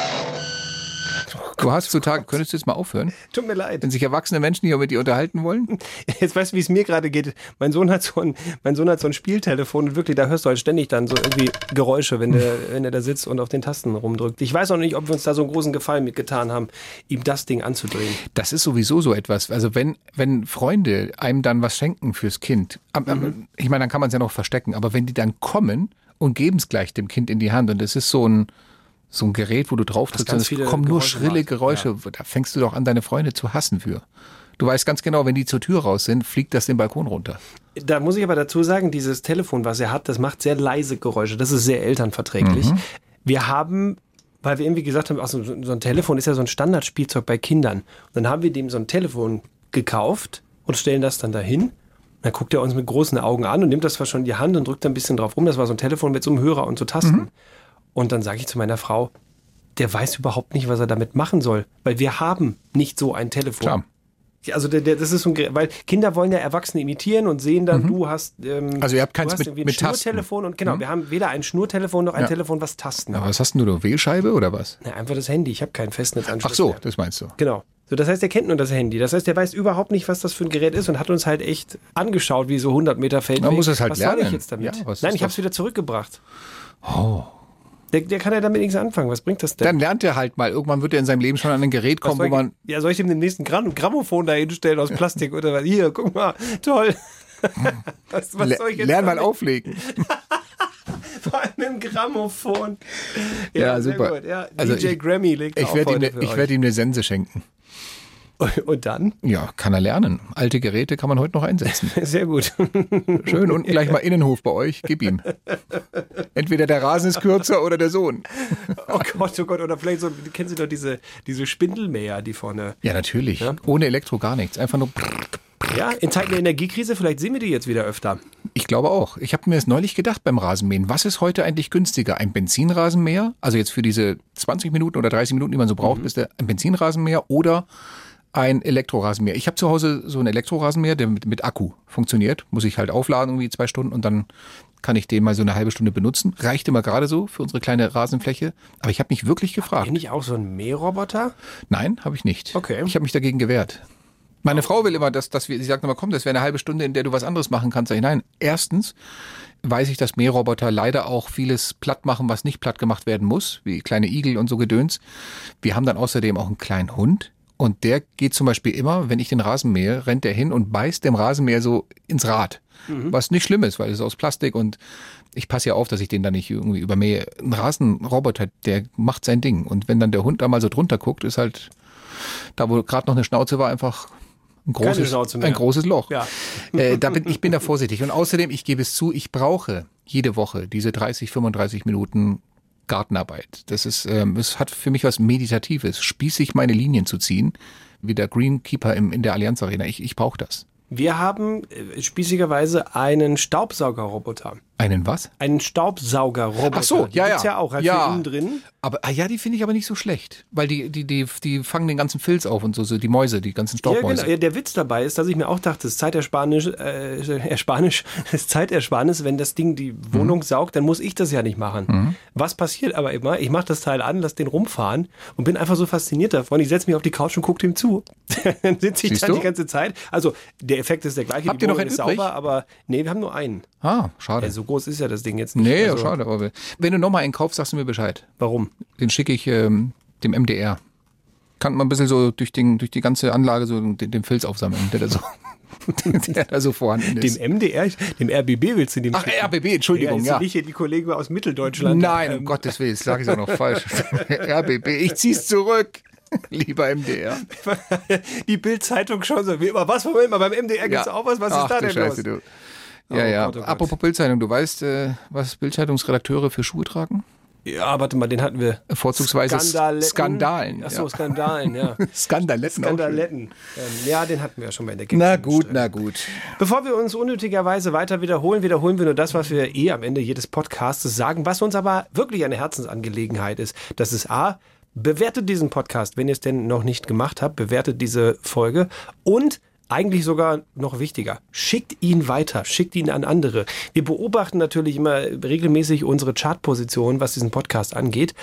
Du hast zu Tagen, könntest du jetzt mal aufhören? Tut mir leid. Wenn sich erwachsene Menschen hier mit dir unterhalten wollen? Jetzt weißt du, wie es mir gerade geht. Mein Sohn hat so ein, mein Sohn hat so ein Spieltelefon und wirklich, da hörst du halt ständig dann so irgendwie Geräusche, wenn der, wenn er da sitzt und auf den Tasten rumdrückt. Ich weiß auch nicht, ob wir uns da so einen großen Gefallen mitgetan haben, ihm das Ding anzudrehen. Das ist sowieso so etwas. Also wenn, wenn Freunde einem dann was schenken fürs Kind, Mhm. ich meine, dann kann man es ja noch verstecken, aber wenn die dann kommen und geben es gleich dem Kind in die Hand und es ist so ein, so ein Gerät, wo du drauf trittst und es kommen nur Geräusche schrille macht, Geräusche, da fängst du doch an, deine Freunde zu hassen für. Du weißt ganz genau, wenn die zur Tür raus sind, fliegt das den Balkon runter. Da muss ich aber dazu sagen, dieses Telefon, was er hat, das macht sehr leise Geräusche. Das ist sehr elternverträglich. Mhm. Wir haben, weil wir irgendwie gesagt haben, ach, so, so ein Telefon ist ja so ein Standardspielzeug bei Kindern. Und dann haben wir dem so ein Telefon gekauft und stellen das dann dahin. Dann guckt er uns mit großen Augen an und nimmt das zwar schon in die Hand und drückt da ein bisschen drauf rum. Das war so ein Telefon mit so einem Hörer und so Tasten. Mhm. Und dann sage ich zu meiner Frau, der weiß überhaupt nicht, was er damit machen soll, weil wir haben nicht so ein Telefon. Klar. Ja, Also der, der, das ist so ein, weil Kinder wollen ja Erwachsene imitieren und sehen dann, du hast ähm, Also ihr habt keins mit- mit. Schnurtelefon und genau, wir haben weder ein Schnurtelefon noch ein Ja. Telefon, was Tasten Aber hat. was hast denn du, eine Wählscheibe oder was? Na, einfach das Handy. Ich habe keinen Festnetzanschluss. Ach so, mehr. das meinst du. Genau. So, das heißt, er kennt nur das Handy. Das heißt, er weiß überhaupt nicht, was das für ein Gerät ist und hat uns halt echt angeschaut, wie so 100 Meter Feldweg. Man muss es halt was soll lernen. ich jetzt damit? Ja, was Nein, ich habe es wieder zurückgebracht. Oh. Der, der kann ja damit nichts anfangen. Was bringt das denn? Dann lernt er halt mal. Irgendwann wird er in seinem Leben schon an ein Gerät kommen, wo man. ja, soll ich dem den nächsten Gram Grammophon da hinstellen aus Plastik oder was? Hier, guck mal, toll. was, was soll ich jetzt Lern mal auflegen. Vor allem im Grammophon. Ja, sehr super. Gut. Ja, Also DJ ich- Grammy legt Ich auf werde ihm, ne- ich werd ihm eine Sense schenken. Und dann? Ja, kann er lernen. Alte Geräte kann man heute noch einsetzen. Sehr gut. Schön unten gleich mal Innenhof bei euch. Gib ihm. Entweder der Rasen ist kürzer oder der Sohn. Oh Gott, oh Gott. Oder vielleicht so, kennen Sie doch diese, diese Spindelmäher, die vorne. Ja, natürlich. Ohne Elektro gar nichts. Einfach nur. Ja, in Zeiten der Energiekrise, vielleicht sehen wir die jetzt wieder öfter. Ich glaube auch. Ich habe mir das neulich gedacht beim Rasenmähen. Was ist heute eigentlich günstiger? Ein Benzinrasenmäher? Also jetzt für diese 20 Minuten oder 30 Minuten, die man so braucht, Mhm. ist der ein Benzinrasenmäher oder ein Elektrorasenmäher. Ich habe zu Hause so einen Elektrorasenmäher, der mit, mit Akku funktioniert. Muss ich halt aufladen, irgendwie zwei Stunden und dann kann ich den mal so eine halbe Stunde benutzen. Reicht immer gerade so für unsere kleine Rasenfläche. Aber ich habe mich wirklich gefragt. Bin ich auch so ein Mähroboter? Nein, habe ich nicht. Okay. Ich habe mich dagegen gewehrt. Meine Frau will immer, dass, dass wir, sie sagt immer, komm, das wäre eine halbe Stunde, in der du was anderes machen kannst. Ich, nein, erstens weiß ich, dass Mähroboter leider auch vieles platt machen, was nicht platt gemacht werden muss, wie kleine Igel und so Gedöns. Wir haben dann außerdem auch einen kleinen Hund. Und der geht zum Beispiel immer, wenn ich den Rasen mähe, rennt der hin und beißt dem Rasenmäher so ins Rad. Mhm. Was nicht schlimm ist, weil es ist aus Plastik und ich passe ja auf, dass ich den da nicht irgendwie übermähe. Ein Rasenroboter, der macht sein Ding. Und wenn dann der Hund da mal so drunter guckt, ist halt, da wo gerade noch eine Schnauze war, einfach ein großes, ein großes Loch. Ja. Äh, da bin, ich bin da vorsichtig. Und außerdem, ich gebe es zu, ich brauche jede Woche diese 30, 35 Minuten Gartenarbeit. Das ist, ähm, es hat für mich was Meditatives, spießig meine Linien zu ziehen, wie der Greenkeeper im, in der Allianz Arena. Ich, ich brauche das. Wir haben äh, spießigerweise einen Staubsaugerroboter. Einen was? Einen Staubsaugerroboter. Ach so, Die ja, gibt's ja. ja auch. Halt Ja. innen drin. Aber ah, ja, die finde ich aber nicht so schlecht, weil die, die, die, die fangen den ganzen Filz auf und so, so die Mäuse, die ganzen Ja, Staubmäuse. genau. Ja, Der Witz dabei ist, dass ich mir auch dachte, es ist Zeitersparnis, äh, Ersparnis, es ist Zeitersparnis, wenn das Ding die Wohnung saugt, dann muss ich das ja nicht machen. Mhm. Was passiert aber immer? Ich mache das Teil an, lass den rumfahren und bin einfach so fasziniert davon. Ich setze mich auf die Couch und gucke dem zu. dann sitze ich Siehst du? die ganze Zeit. Also der Effekt ist der gleiche. Habt die ihr noch Wohnung einen ist übrig? sauber, aber nee, wir haben nur einen. Ah, schade. Groß ist ja das Ding jetzt nicht. Nee, Also, schade. Aber wenn du nochmal einen kaufst, sagst du mir Bescheid. Warum? Den schicke ich ähm, dem MDR. Kann man ein bisschen so durch, den, durch die ganze Anlage so den, den Filz aufsammeln, der da so, der da so vorhanden ist. Dem MDR, dem RBB willst du dem Ach, schicken? RBB, Entschuldigung, ja. ja. Nicht hier die Kollegen aus Mitteldeutschland. Nein, um Ähm, Gottes Willen, das sage ich auch noch falsch. RBB, ich zieh's zurück. Lieber MDR. die Bild-Zeitung schon so wie immer. Was, Moment mal, beim MDR gibt's Ja. auch was? Was Ach, ist da denn Scheiße, los? Du. Ja, Oh ja. Gott, oh Gott. Apropos Bildzeitung, du weißt, äh, was Bildzeitungsredakteure für Schuhe tragen? Ja, warte mal, den hatten wir. Vorzugsweise Skandaletten. Skandalen. Ach so, ja. Skandalen, ja. Skandaletten. Skandaletten. Ähm, ja, den hatten wir ja schon mal in der Na Gag-Challenge gut, na gut. Bevor wir uns unnötigerweise weiter wiederholen, wiederholen wir nur das, was wir eh am Ende jedes Podcasts sagen, was uns aber wirklich eine Herzensangelegenheit ist. Das ist A, bewertet diesen Podcast, wenn ihr es denn noch nicht gemacht habt, bewertet diese Folge und eigentlich sogar noch wichtiger, schickt ihn weiter, schickt ihn an andere. Wir beobachten natürlich immer regelmäßig unsere Chartposition, was diesen Podcast angeht.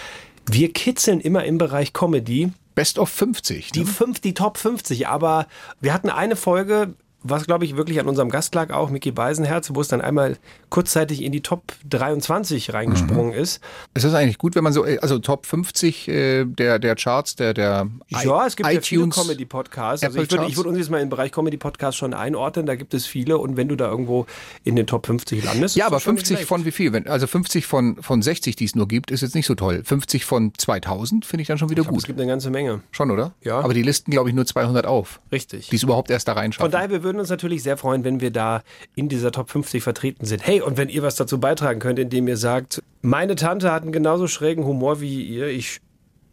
Wir kitzeln immer im Bereich Comedy Best of 50. die fünf, die Top 50. Aber wir hatten eine Folge, was glaube ich wirklich an unserem Gast lag, auch Mickey Beisenherz, wo es dann einmal kurzzeitig in die Top 23 reingesprungen ist. Ist das eigentlich gut, wenn man so, äh, also Top 50 äh, der, der Charts, der, der Ja, es gibt ja viele iTunes, Comedy-Podcasts. Also ich würde, ich würde uns jetzt mal im Bereich Comedy-Podcast schon einordnen. Da gibt es viele. Und wenn du da irgendwo in den Top 50 landest. Ja, ist aber das schon nicht 50 schlecht. von wie viel? Wenn, also 50 von, von 60, die es nur gibt, ist jetzt nicht so toll. 50 von 2000 finde ich dann schon wieder Ich glaube, es gut. gibt eine ganze Menge. Schon, oder? Ja. Aber die listen, glaube ich, nur 200 auf, Richtig. die es überhaupt erst da Von reinschaffen. daher, wir würden uns natürlich sehr freuen, wenn wir da in dieser Top 50 vertreten sind. Hey, und wenn ihr was dazu beitragen könnt, indem ihr sagt, meine Tante hat einen genauso schrägen Humor wie ihr, ich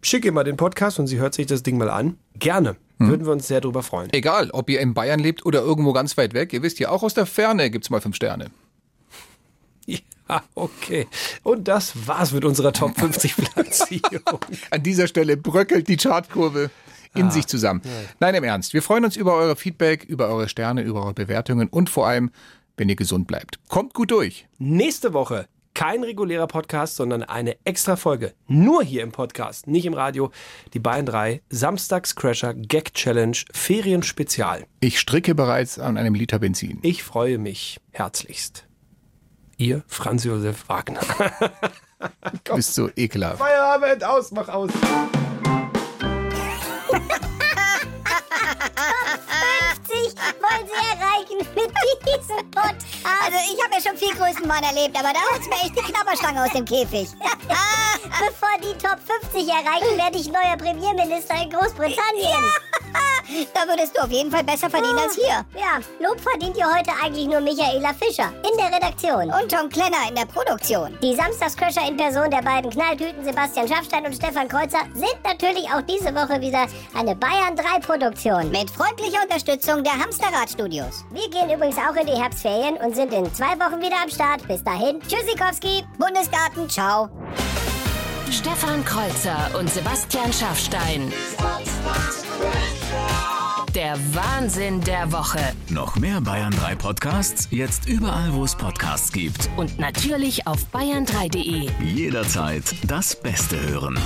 schicke ihr mal den Podcast und sie hört sich das Ding mal an. Gerne. Hm. Würden wir uns sehr drüber freuen. Egal, ob ihr in Bayern lebt oder irgendwo ganz weit weg, ihr wisst ja, auch aus der Ferne gibt's mal fünf Sterne. Ja, okay. Und das war's mit unserer Top 50 Platzierung. An dieser Stelle bröckelt die Chartkurve in Ah, sich zusammen. Nein, im Ernst. Wir freuen uns über eure Feedback, über eure Sterne, über eure Bewertungen und vor allem, wenn ihr gesund bleibt. Kommt gut durch. Nächste Woche kein regulärer Podcast, sondern eine extra Folge. Nur hier im Podcast, nicht im Radio. Die Bayern 3 Samstagscrasher Gag Challenge Ferienspezial. Ich stricke bereits an einem Liter Benzin. Ich freue mich herzlichst. Ihr Franz Josef Wagner. Bist so ekelhaft. Feierabend, aus, mach aus. 50 wollen sie erreichen mit diesem Podcast. Also ich habe ja schon viel Größenwahn erlebt, aber da holt's mir echt die Knabberstange aus dem Käfig. Bevor die Top 50 erreichen, werde ich neuer Premierminister in Großbritannien. Da würdest du auf jeden Fall besser verdienen als hier. Ja, Lob verdient ja heute eigentlich nur Michaela Fischer in der Redaktion. Und Tom Klenner in der Produktion. Die Samstagscrasher in Person der beiden Knalltüten Sebastian Schaffstein und Stefan Kreuzer sind natürlich auch diese Woche wieder eine Bayern 3 Produktion. Mit freundlicher Unterstützung der Hamsterrad-Studios. Wir gehen übrigens auch in die Herbstferien und sind in zwei Wochen wieder am Start. Bis dahin, Tschüssikowski, Bundesgarten, ciao. Stefan Kreuzer und Sebastian Schaffstein. Samstagscrasher. Der Wahnsinn der Woche. Noch mehr Bayern 3 Podcasts, jetzt überall, wo es Podcasts gibt. Und natürlich auf bayern3.de. Jederzeit das Beste hören.